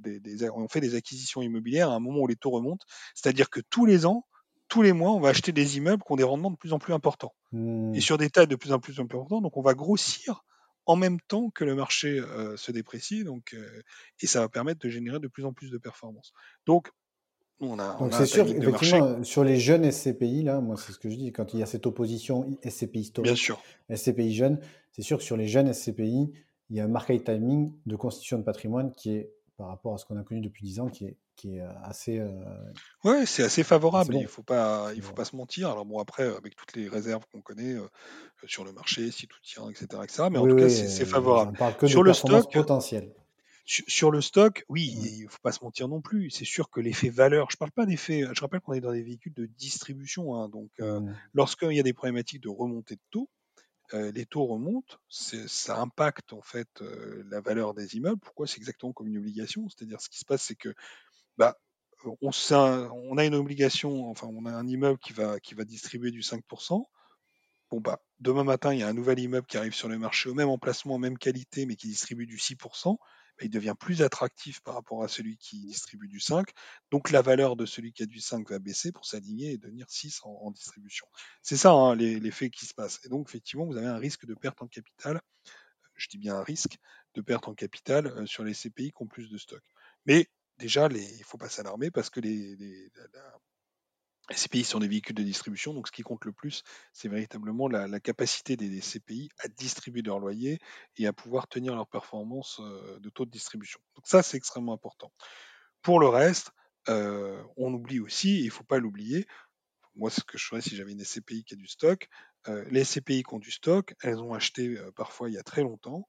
des, on fait des acquisitions immobilières à un moment où les taux remontent. C'est-à-dire que tous les ans, tous les mois, on va acheter des immeubles qui ont des rendements de plus en plus importants. Et Mmh. sur des tailles de plus en plus importants, donc on va grossir en même temps que le marché euh, se déprécie, donc, euh, et ça va permettre de générer de plus en plus de performances. Donc, on a, Donc c'est sûr, marché, effectivement, sur les jeunes SCPI, là, moi c'est ce que je dis, quand il y a cette opposition SCPI bien historique, sûr. SCPI jeunes, c'est sûr que sur les jeunes SCPI, il y a un market timing de constitution de patrimoine qui est, par rapport à ce qu'on a connu depuis 10 ans, qui est, qui est euh, assez... euh, Ouais, c'est assez favorable. bon. Il faut pas, il faut pas se mentir. Alors bon, après, avec toutes les réserves qu'on connaît euh, sur le marché, si tout tient, etc., etc. Mais en tout cas, oui, c'est c'est favorable. on parle que de Sur le performance stock, potentielle. Sur, sur le stock, oui, il faut pas se mentir non plus. C'est sûr que l'effet valeur, je parle pas d'effet. Je rappelle qu'on est dans des véhicules de distribution, hein, donc euh, lorsqu'il y a des problématiques de remontée de taux, euh, les taux remontent, ça impacte en fait euh, la valeur des immeubles. Pourquoi C'est exactement comme une obligation? C'est-à-dire, ce qui se passe, c'est que bah, on, on a une obligation, enfin, on a un immeuble qui va, qui va distribuer du 5%. Bon, bah, demain matin, il y a un nouvel immeuble qui arrive sur le marché au même emplacement, même qualité, mais qui distribue du 6%. Il devient plus attractif par rapport à celui qui distribue du 5. Donc la valeur de celui qui a du 5 va baisser pour s'aligner et devenir 6 en, distribution. C'est ça hein, les, faits qui se passent. Et donc effectivement, vous avez un risque de perte en capital, je dis bien un risque de perte en capital euh, sur les CPI qui ont plus de stock. Mais déjà, les, il faut pas s'alarmer parce que les, les- la- CPI sont des véhicules de distribution, donc ce qui compte le plus, c'est véritablement la, capacité des, CPI à distribuer leur loyer et à pouvoir tenir leur performance euh, de taux de distribution. Donc ça, c'est extrêmement important. Pour le reste, euh, on oublie aussi, il ne faut pas l'oublier, moi, ce que je ferais si j'avais une SCPI qui a du stock, euh, les SCPI qui ont du stock, elles ont acheté parfois il y a très longtemps,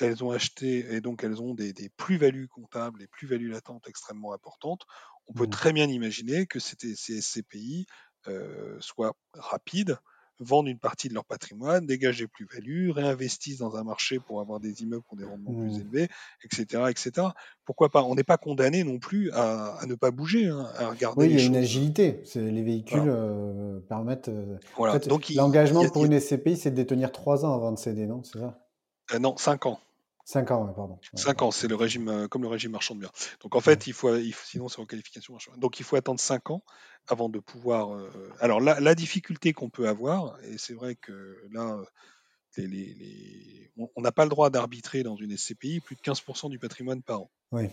elles ont acheté et donc elles ont des, des plus-values comptables, des plus-values latentes extrêmement importantes. On peut Mm. très bien imaginer que ces SCPI euh, soient rapides, vendent une partie de leur patrimoine, dégagent des plus-values, réinvestissent dans un marché pour avoir des immeubles qui ont des rendements plus Mm. élevés, etc., etc. Pourquoi pas? On n'est pas condamné non plus à, à ne pas bouger, hein, à regarder Oui, il y a une agilité. Les véhicules Voilà. euh, permettent. euh, En Voilà. fait, l'engagement pour une SCPI, c'est de détenir 3 ans avant de céder, non? C'est ça? Euh, non, 5 ans. 5 ans, pardon. Ouais, 5 ans, c'est le régime, euh, comme le régime marchand de biens. Donc en fait, il faut, il faut- sinon c'est en qualification marchand. Donc il faut attendre 5 ans avant de pouvoir. euh, alors la, la difficulté qu'on peut avoir, et c'est vrai que là, les- les- les- on n'a pas le droit d'arbitrer dans une SCPI plus de 15% du patrimoine par an. Oui.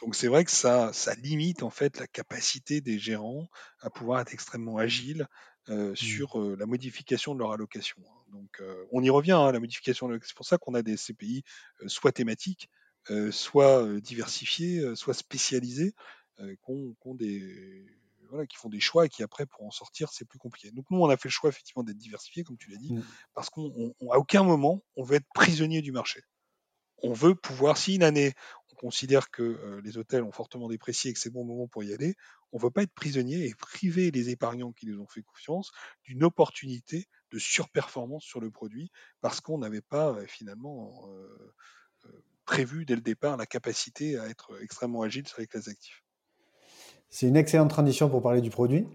Donc c'est vrai que ça, ça limite en fait la capacité des gérants à pouvoir être extrêmement agiles euh, sur euh, la modification de leur allocation. Donc euh, on y revient, hein, la modification. C'est pour ça qu'on a des CPI euh, soit thématiques, euh, soit diversifiés, soit spécialisés, qui ont- qui ont des voilà, qui font des choix et qui après pour en sortir c'est plus compliqué. Donc nous on a fait le choix effectivement d'être diversifié comme tu l'as dit, Mm. parce qu'on on- on- à aucun moment on veut être prisonnier du marché on veut pouvoir, si une année, considère que les hôtels ont fortement déprécié et que c'est bon moment pour y aller, on ne veut pas être prisonnier et priver les épargnants qui nous ont fait confiance d'une opportunité de surperformance sur le produit parce qu'on n'avait pas euh, finalement prévu dès le départ la capacité à être extrêmement agile sur les classes actives. C'est une excellente transition pour parler du produit.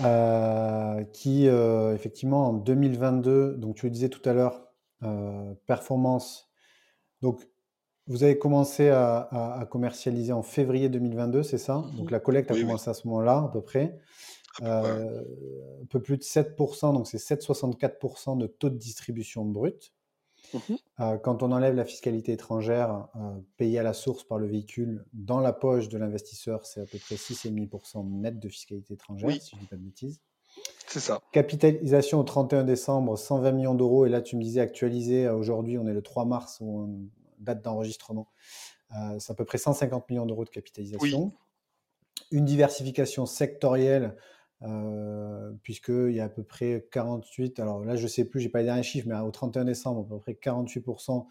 euh, qui, euh, effectivement, en 2022, donc tu le disais tout à l'heure, euh, performance. Donc, vous avez commencé à, à- à commercialiser en février 2022, c'est ça? Donc, la collecte a oui. commencé à ce moment-là, à peu près. Euh, un peu plus de 7%, donc c'est 7,64% de taux de distribution brut. Mhm. Euh, quand on enlève la fiscalité étrangère euh, payée à la source par le véhicule, dans la poche de l'investisseur, c'est à peu près 6,5% net de fiscalité étrangère, Oui. si je ne dis pas de bêtises. C'est ça. Capitalisation au 31 décembre, 120 millions d'euros. Et là, tu me disais actualisé, aujourd'hui, on est le 3 mars, où on- date d'enregistrement. Euh, c'est à peu près 150 millions d'euros de capitalisation. Une diversification sectorielle, euh, puisqu'il y a à peu près 48, alors là, je ne sais plus, je n'ai pas les derniers chiffres, mais au 31 décembre, à peu près 48%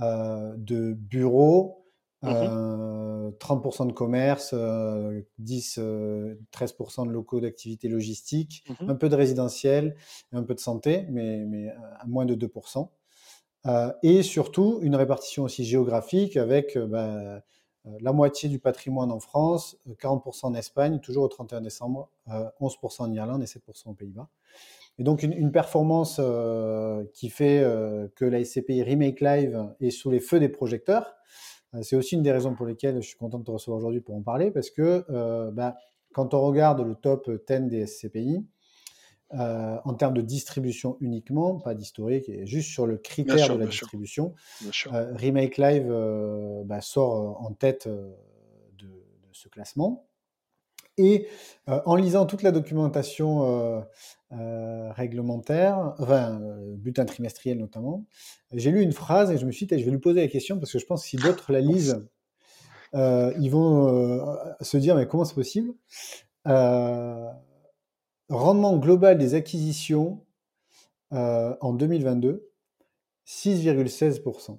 euh, de bureaux, Mhm. euh, 30% de commerce, euh, 10, euh, 13% de locaux d'activité logistique, Mhm. un peu de résidentiel, un peu de santé, mais, mais à moins de 2%. Euh, et surtout, une répartition aussi géographique avec bah, la moitié du patrimoine en France, euh, 40% en Espagne, toujours au 31 décembre, euh, 11% en Irlande et 7% aux Pays-Bas. Et donc une, une performance euh, qui fait euh, que la SCPI Remake Live est sous les feux des projecteurs. C'est aussi une des raisons pour lesquelles je suis content de te recevoir aujourd'hui pour en parler, parce que bah, quand on regarde le top 10 des SCPI, euh, en termes de distribution uniquement, pas d'historique, et juste sur le critère de la distribution, euh, Remake Live euh, bah, sort en tête de, ce classement. Et en lisant toute la documentation réglementaire, enfin, bulletin trimestriel notamment, j'ai lu une phrase et je me suis dit, je vais lui poser la question parce que je pense que si d'autres la lisent, ils vont se dire, mais comment c'est possible? Rendement global des acquisitions euh, en 2022, 6,16%.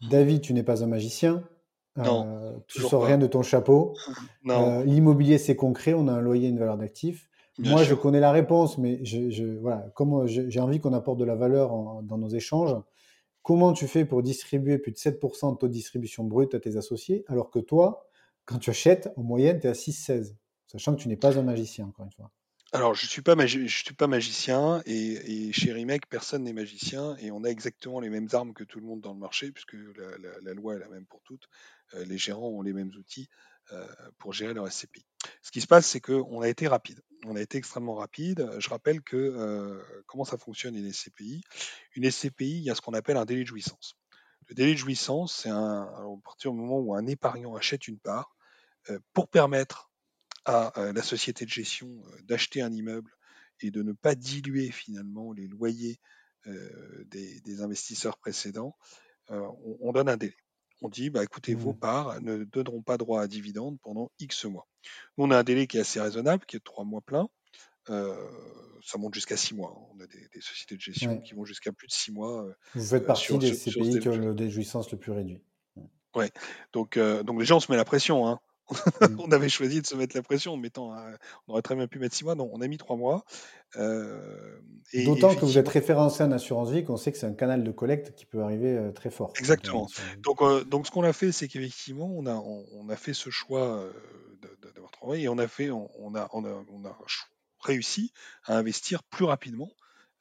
Mmh. David, tu n'es pas un magicien. Euh, tu ne sors rien de ton chapeau. *laughs* Euh, l'immobilier, c'est concret. On a un loyer, une valeur d'actif. Moi, je connais la réponse, mais je, voilà, comme j'ai envie qu'on apporte de la valeur dans nos échanges, comment tu fais pour distribuer plus de 7% de taux de distribution brute à tes associés, alors que toi, quand tu achètes, en moyenne, tu es à 6,16, sachant que tu n'es pas un magicien, encore une fois? Alors, je je suis pas magicien et, chez Remake, personne n'est magicien et on a exactement les mêmes armes que tout le monde dans le marché puisque la, loi est la même pour toutes. Euh, les gérants ont les mêmes outils euh, pour gérer leur SCPI. Ce qui se passe, c'est qu'on a été rapide. On a été extrêmement rapide. Je rappelle que euh, comment ça fonctionne une SCPI Une SCPI, il y a ce qu'on appelle un délai de jouissance. Le délai de jouissance, c'est un, à partir du moment où un épargnant achète une part, pour permettre à la société de gestion d'acheter un immeuble et de ne pas diluer finalement les loyers des, investisseurs précédents, on, donne un délai. On dit, bah, écoutez, vos mmh. parts ne donneront pas droit à dividende pendant X mois. on a un délai qui est assez raisonnable, qui est de 3 mois pleins. ça monte jusqu'à 6 mois. Hein. On a des, sociétés de gestion qui vont jusqu'à plus de 6 mois. Vous faites partie des CPI qui ont le délai de jouissance le plus réduit. Ouais, donc, donc les gens se mettent la pression. Hein. Mmh. *laughs* on avait choisi de se mettre la pression en mettant, on aurait très bien pu mettre six mois, non, on a mis trois mois. Euh, D'autant que vous êtes référencé en assurance vie, qu'on sait que c'est un canal de collecte qui peut arriver euh, très fort. Exactement. Donc, euh, donc ce qu'on a fait, c'est qu'effectivement, on a, on, a fait ce choix d'avoir travaillé et on a fait, on, a, on a, on a réussi à investir plus rapidement.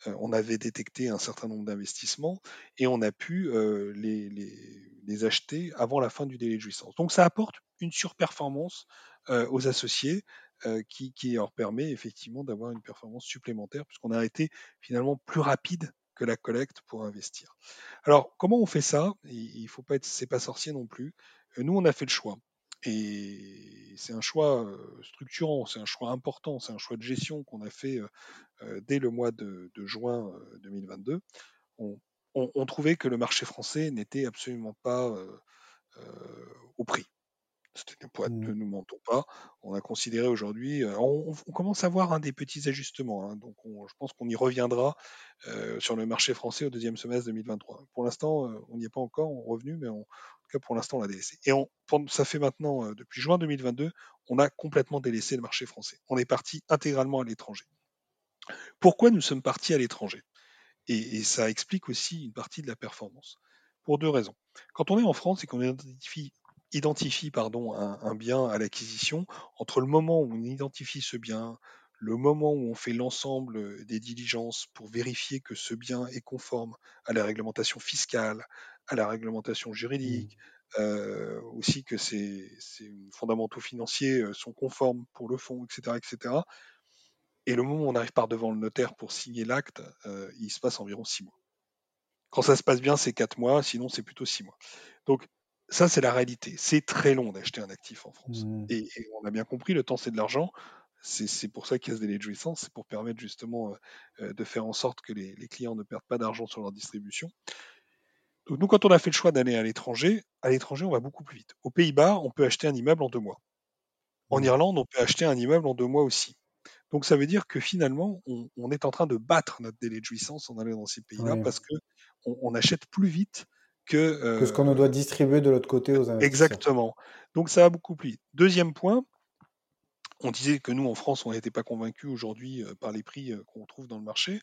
On avait détecté un certain nombre d'investissements et on a pu les, les, acheter avant la fin du délai de jouissance. Donc ça apporte une surperformance aux associés qui, leur permet effectivement d'avoir une performance supplémentaire puisqu'on a été finalement plus rapide que la collecte pour investir. Alors comment on fait ça? Il faut pas être, c'est pas sorcier non plus. Nous on a fait le choix et c'est un choix structurant, c'est un choix important, c'est un choix de gestion qu'on a fait dès le mois de, juin 2022. On, on, trouvait que le marché français n'était absolument pas au prix. Mmh. ne nous mentons pas. On a considéré aujourd'hui, on, commence à voir un des petits ajustements. Hein, donc, je pense qu'on y reviendra euh, sur le marché français au deuxième semestre 2023. Pour l'instant, euh, on n'y est pas encore on revenu, mais en tout cas pour l'instant, on l'a délaissé. Et on, ça fait maintenant, depuis juin 2022, on a complètement délaissé le marché français. On est parti intégralement à l'étranger. Pourquoi nous sommes partis à l'étranger? Et ça explique aussi une partie de la performance. Pour deux raisons. Quand on est en France et qu'on identifie identifie pardon, un, bien à l'acquisition, entre le moment où on identifie ce bien, le moment où on fait l'ensemble des diligences pour vérifier que ce bien est conforme à la réglementation fiscale, à la réglementation juridique, mmh. euh, aussi que ces, fondamentaux financiers sont conformes pour le fonds, etc., etc. Et le moment où on arrive par devant le notaire pour signer l'acte, euh, il se passe environ six mois. Quand ça se passe bien, c'est quatre mois, sinon c'est plutôt six mois. Donc ça, c'est la réalité. C'est très long d'acheter un actif en France. Mmh. Et, on a bien compris, le temps, c'est de l'argent. C'est pour ça qu'il y a ce délai de jouissance, c'est pour permettre justement euh, euh, de faire en sorte que les, clients ne perdent pas d'argent sur leur distribution. Donc nous, quand on a fait le choix d'aller à l'étranger, à l'étranger, on va beaucoup plus vite. Aux Pays-Bas, on peut acheter un immeuble en deux mois. En mmh. Irlande, on peut acheter un immeuble en deux mois aussi. Donc ça veut dire que finalement, on, est en train de battre notre délai de jouissance en allant dans ces pays-là parce que on, achète plus vite que, ce qu'on doit distribuer de l'autre côté aux investisseurs. Exactement. Donc ça a beaucoup plu. Deuxième point, on disait que nous, en France, on n'était pas convaincus aujourd'hui par les prix qu'on trouve dans le marché.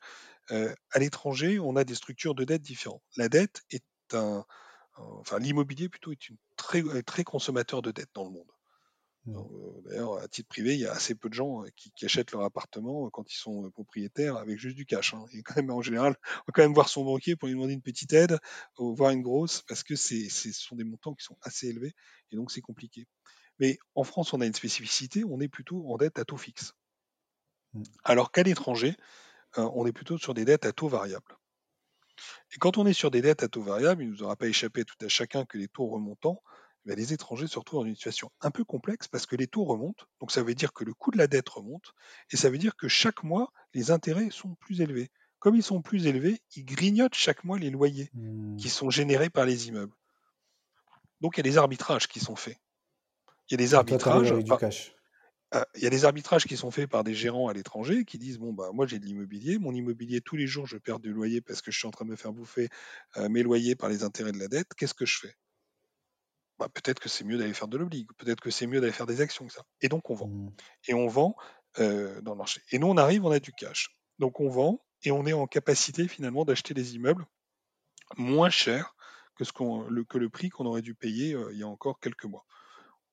à l'étranger, on a des structures de dette différentes. La dette est un. Enfin, l'immobilier plutôt est une très, très consommateur de dette dans le monde. Euh, d'ailleurs, à titre privé, il y a assez peu de gens euh, qui, achètent leur appartement euh, quand ils sont propriétaires avec juste du cash. Hein. Et quand même, en général, *laughs* on va quand même voir son banquier pour lui demander une petite aide, ou voir une grosse, parce que c'est, ce sont des montants qui sont assez élevés, et donc c'est compliqué. Mais en France, on a une spécificité, on est plutôt en dette à taux fixe. Mm. Alors qu'à l'étranger, on est plutôt sur des dettes à taux variable. Et quand on est sur des dettes à taux variable, il ne nous aura pas échappé tout à chacun que les taux remontant, ben, les étrangers se retrouvent dans une situation un peu complexe parce que les taux remontent, donc ça veut dire que le coût de la dette remonte, et ça veut dire que chaque mois, les intérêts sont plus élevés. Comme ils sont plus élevés, ils grignotent chaque mois les loyers Mm. qui sont générés par les immeubles. Donc il y a des arbitrages qui sont faits. Il y a des Et toi, t'arrives arbitrages. avec du par- cash? euh, il y a des arbitrages qui sont faits par des gérants à l'étranger qui disent bon bah moi j'ai de l'immobilier, mon immobilier tous les jours je perds du loyer parce que je suis en train de me faire bouffer euh, mes loyers par les intérêts de la dette. Qu'est-ce que je fais? Bah, peut-être que c'est mieux d'aller faire de l'oblig, peut-être que c'est mieux d'aller faire des actions que ça. Et donc on vend. Mm. Et on vend euh, dans le marché. Et nous on arrive, on a du cash. Donc on vend et on est en capacité finalement d'acheter des immeubles moins chers que, ce le, que le prix qu'on aurait dû payer euh, il y a encore quelques mois.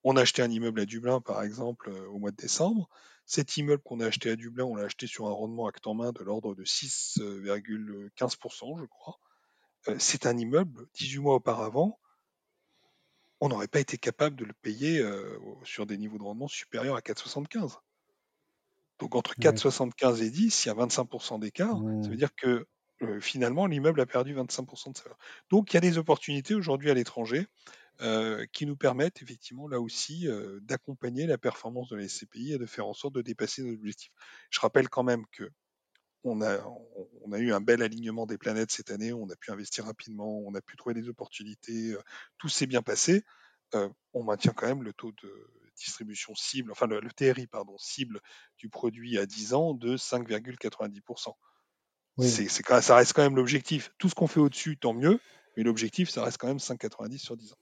On a acheté un immeuble à Dublin, par exemple, euh, au mois de décembre. Cet immeuble qu'on a acheté à Dublin, on l'a acheté sur un rendement acte en main de l'ordre de 6,15%, je crois. C'est un immeuble, 18 mois auparavant, on n'aurait pas été capable de le payer euh, sur des niveaux de rendement supérieurs à 4,75. Donc entre Ouais. 4,75 et 10, il y a 25% d'écart. Ça veut dire que euh, finalement, l'immeuble a perdu 25% de sa valeur. Donc il y a des opportunités aujourd'hui à l'étranger euh, qui nous permettent effectivement là aussi d'accompagner la performance de la SCPI et de faire en sorte de dépasser nos objectifs. Je rappelle quand même que on a, on a eu un bel alignement des planètes cette année, on a pu investir rapidement, on a pu trouver des opportunités, euh, tout s'est bien passé. Euh, on maintient quand même le taux de distribution cible, enfin le, le TRI pardon, cible du produit à 10 ans de 5,90%. Oui. C'est, c'est quand- ça reste quand même l'objectif. Tout ce qu'on fait au-dessus, tant mieux, mais l'objectif, ça reste quand même 5,90 sur 10 ans.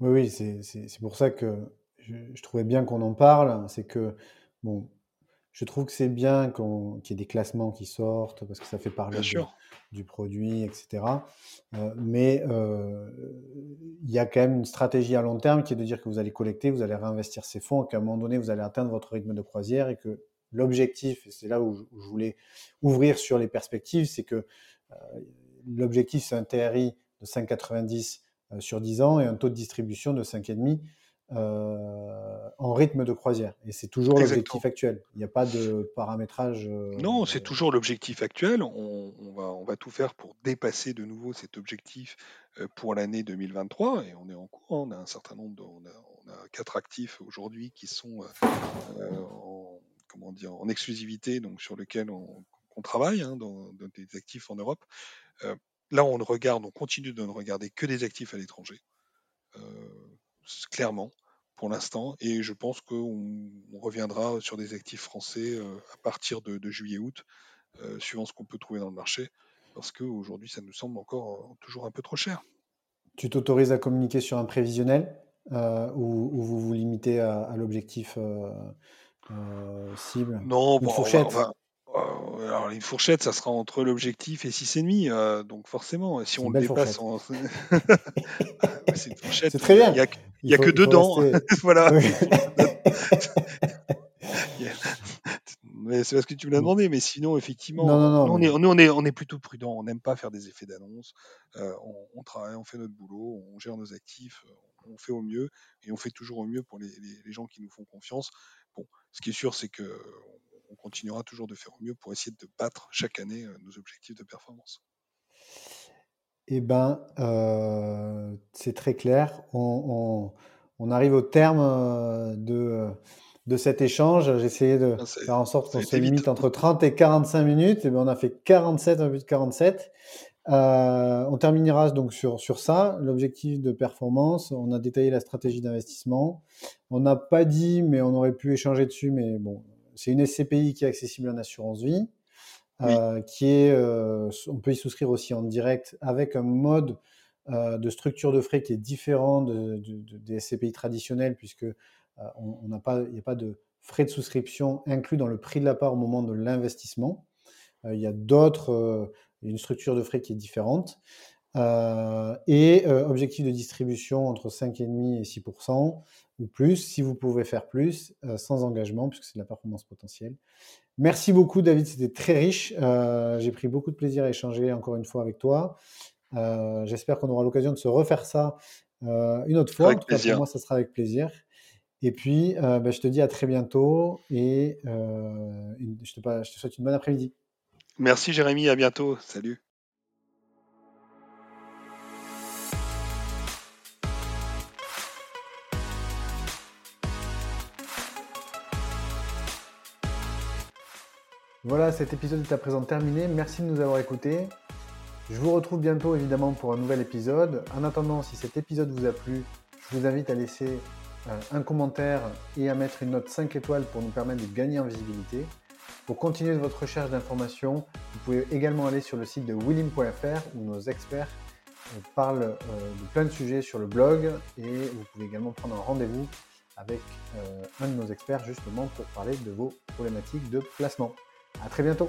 Oui, oui, c'est c'est- c'est pour ça que je, je trouvais bien qu'on en parle. C'est que, bon, je trouve que c'est bien qu'il y ait des classements qui sortent parce que ça fait parler de- du produit, etc. Euh, mais euh, il y a quand même une stratégie à long terme qui est de dire que vous allez collecter, vous allez réinvestir ces fonds, qu'à un moment donné, vous allez atteindre votre rythme de croisière et que l'objectif, et c'est là où je, où je voulais ouvrir sur les perspectives, c'est que euh, l'objectif, c'est un TRI de 5,90 euh, sur 10 ans et un taux de distribution de 5,5 euh, en rythme de croisière. Et c'est toujours l'objectif actuel. Il n'y a pas de paramétrage. euh, Non, c'est toujours l'objectif actuel. On, on va, on va tout faire pour dépasser de nouveau cet objectif euh, pour l'année 2023 et on est en cours. hein. On a un certain nombre, de, on, a, on a quatre actifs aujourd'hui qui sont en, comment dire, en exclusivité, donc sur lesquels on, on travaille, hein, dans, dans des actifs en Europe. Là, on ne regarde, on continue de ne regarder que des actifs à l'étranger, euh, clairement pour l'instant, et je pense qu'on on reviendra sur des actifs français euh, à partir de, de juillet-août, euh, suivant ce qu'on peut trouver dans le marché, parce qu'aujourd'hui, ça nous semble encore euh, toujours un peu trop cher. Tu t'autorises à communiquer sur un prévisionnel euh, ou, ou vous vous limitez à, à l'objectif euh, euh, cible? Non, Une bon, fourchette? on va- alors une fourchette, ça sera entre l'objectif et 6,5, euh, donc forcément, si on le dépasse, on... *laughs* C'est une fourchette. C'est très Il y a- bien. il y a, il y a faut- que deux dents. rester- *laughs* voilà. *laughs* Mais c'est parce que tu me l'as demandé, mais sinon, effectivement, Non, non, non, nous, on, mais- est, nous, on, est, on est plutôt prudent. On n'aime pas faire des effets d'annonce. Euh, on, on travaille, on fait notre boulot, on gère nos actifs, euh, on fait au mieux et on fait toujours au mieux pour les, les- les gens qui nous font confiance. Bon, ce qui est sûr, c'est que on- on continuera toujours de faire au mieux pour essayer de battre chaque année euh, nos objectifs de performance. Eh ben, euh, c'est très clair. On, on- on arrive au terme euh, de, de cet échange. J'ai essayé de Ah, faire en sorte qu'on se vite. limite entre 30 et 45 minutes. Et ben, on a fait 47, un peu de 47. Euh, on terminera donc sur, sur ça, l'objectif de performance. On a détaillé la stratégie d'investissement. On n'a pas dit, mais on aurait pu échanger dessus. Mais bon, c'est une SCPI qui est accessible en assurance vie. Oui. euh, qui est, euh, on peut y souscrire aussi en direct avec un mode euh, de structure de frais qui est différent de, de- de- des SCPI traditionnels puisque on n'a pas, il n'y a pas de frais de souscription inclus dans le prix de la part au moment de l'investissement. Il y a d'autres, une structure de frais qui est différente. Euh, et euh, objectif de distribution entre 5,5 et 6% ou plus, si vous pouvez faire plus, euh, sans engagement, puisque c'est de la performance potentielle. Merci beaucoup, David, c'était très riche. J'ai pris beaucoup de plaisir à échanger encore une fois avec toi. J'espère qu'on aura l'occasion de se refaire ça une autre fois. Avec En tout cas, pour moi, ça sera avec plaisir. Et puis, ben, je te dis à très bientôt et je, te, je te souhaite une bonne après-midi. Merci Jérémy, à bientôt. Salut. Voilà, cet épisode est à présent terminé. Merci de nous avoir écoutés. Je vous retrouve bientôt évidemment pour un nouvel épisode. En attendant, si cet épisode vous a plu, je vous invite à laisser euh, un commentaire et à mettre une note 5 étoiles pour nous permettre de gagner en visibilité. Pour continuer votre recherche d'informations, vous pouvez également aller sur le site de willim.fr où nos experts euh, parlent euh, de plein de sujets sur le blog et vous pouvez également prendre un rendez-vous avec un de nos experts justement pour parler de vos problématiques de placement. À très bientôt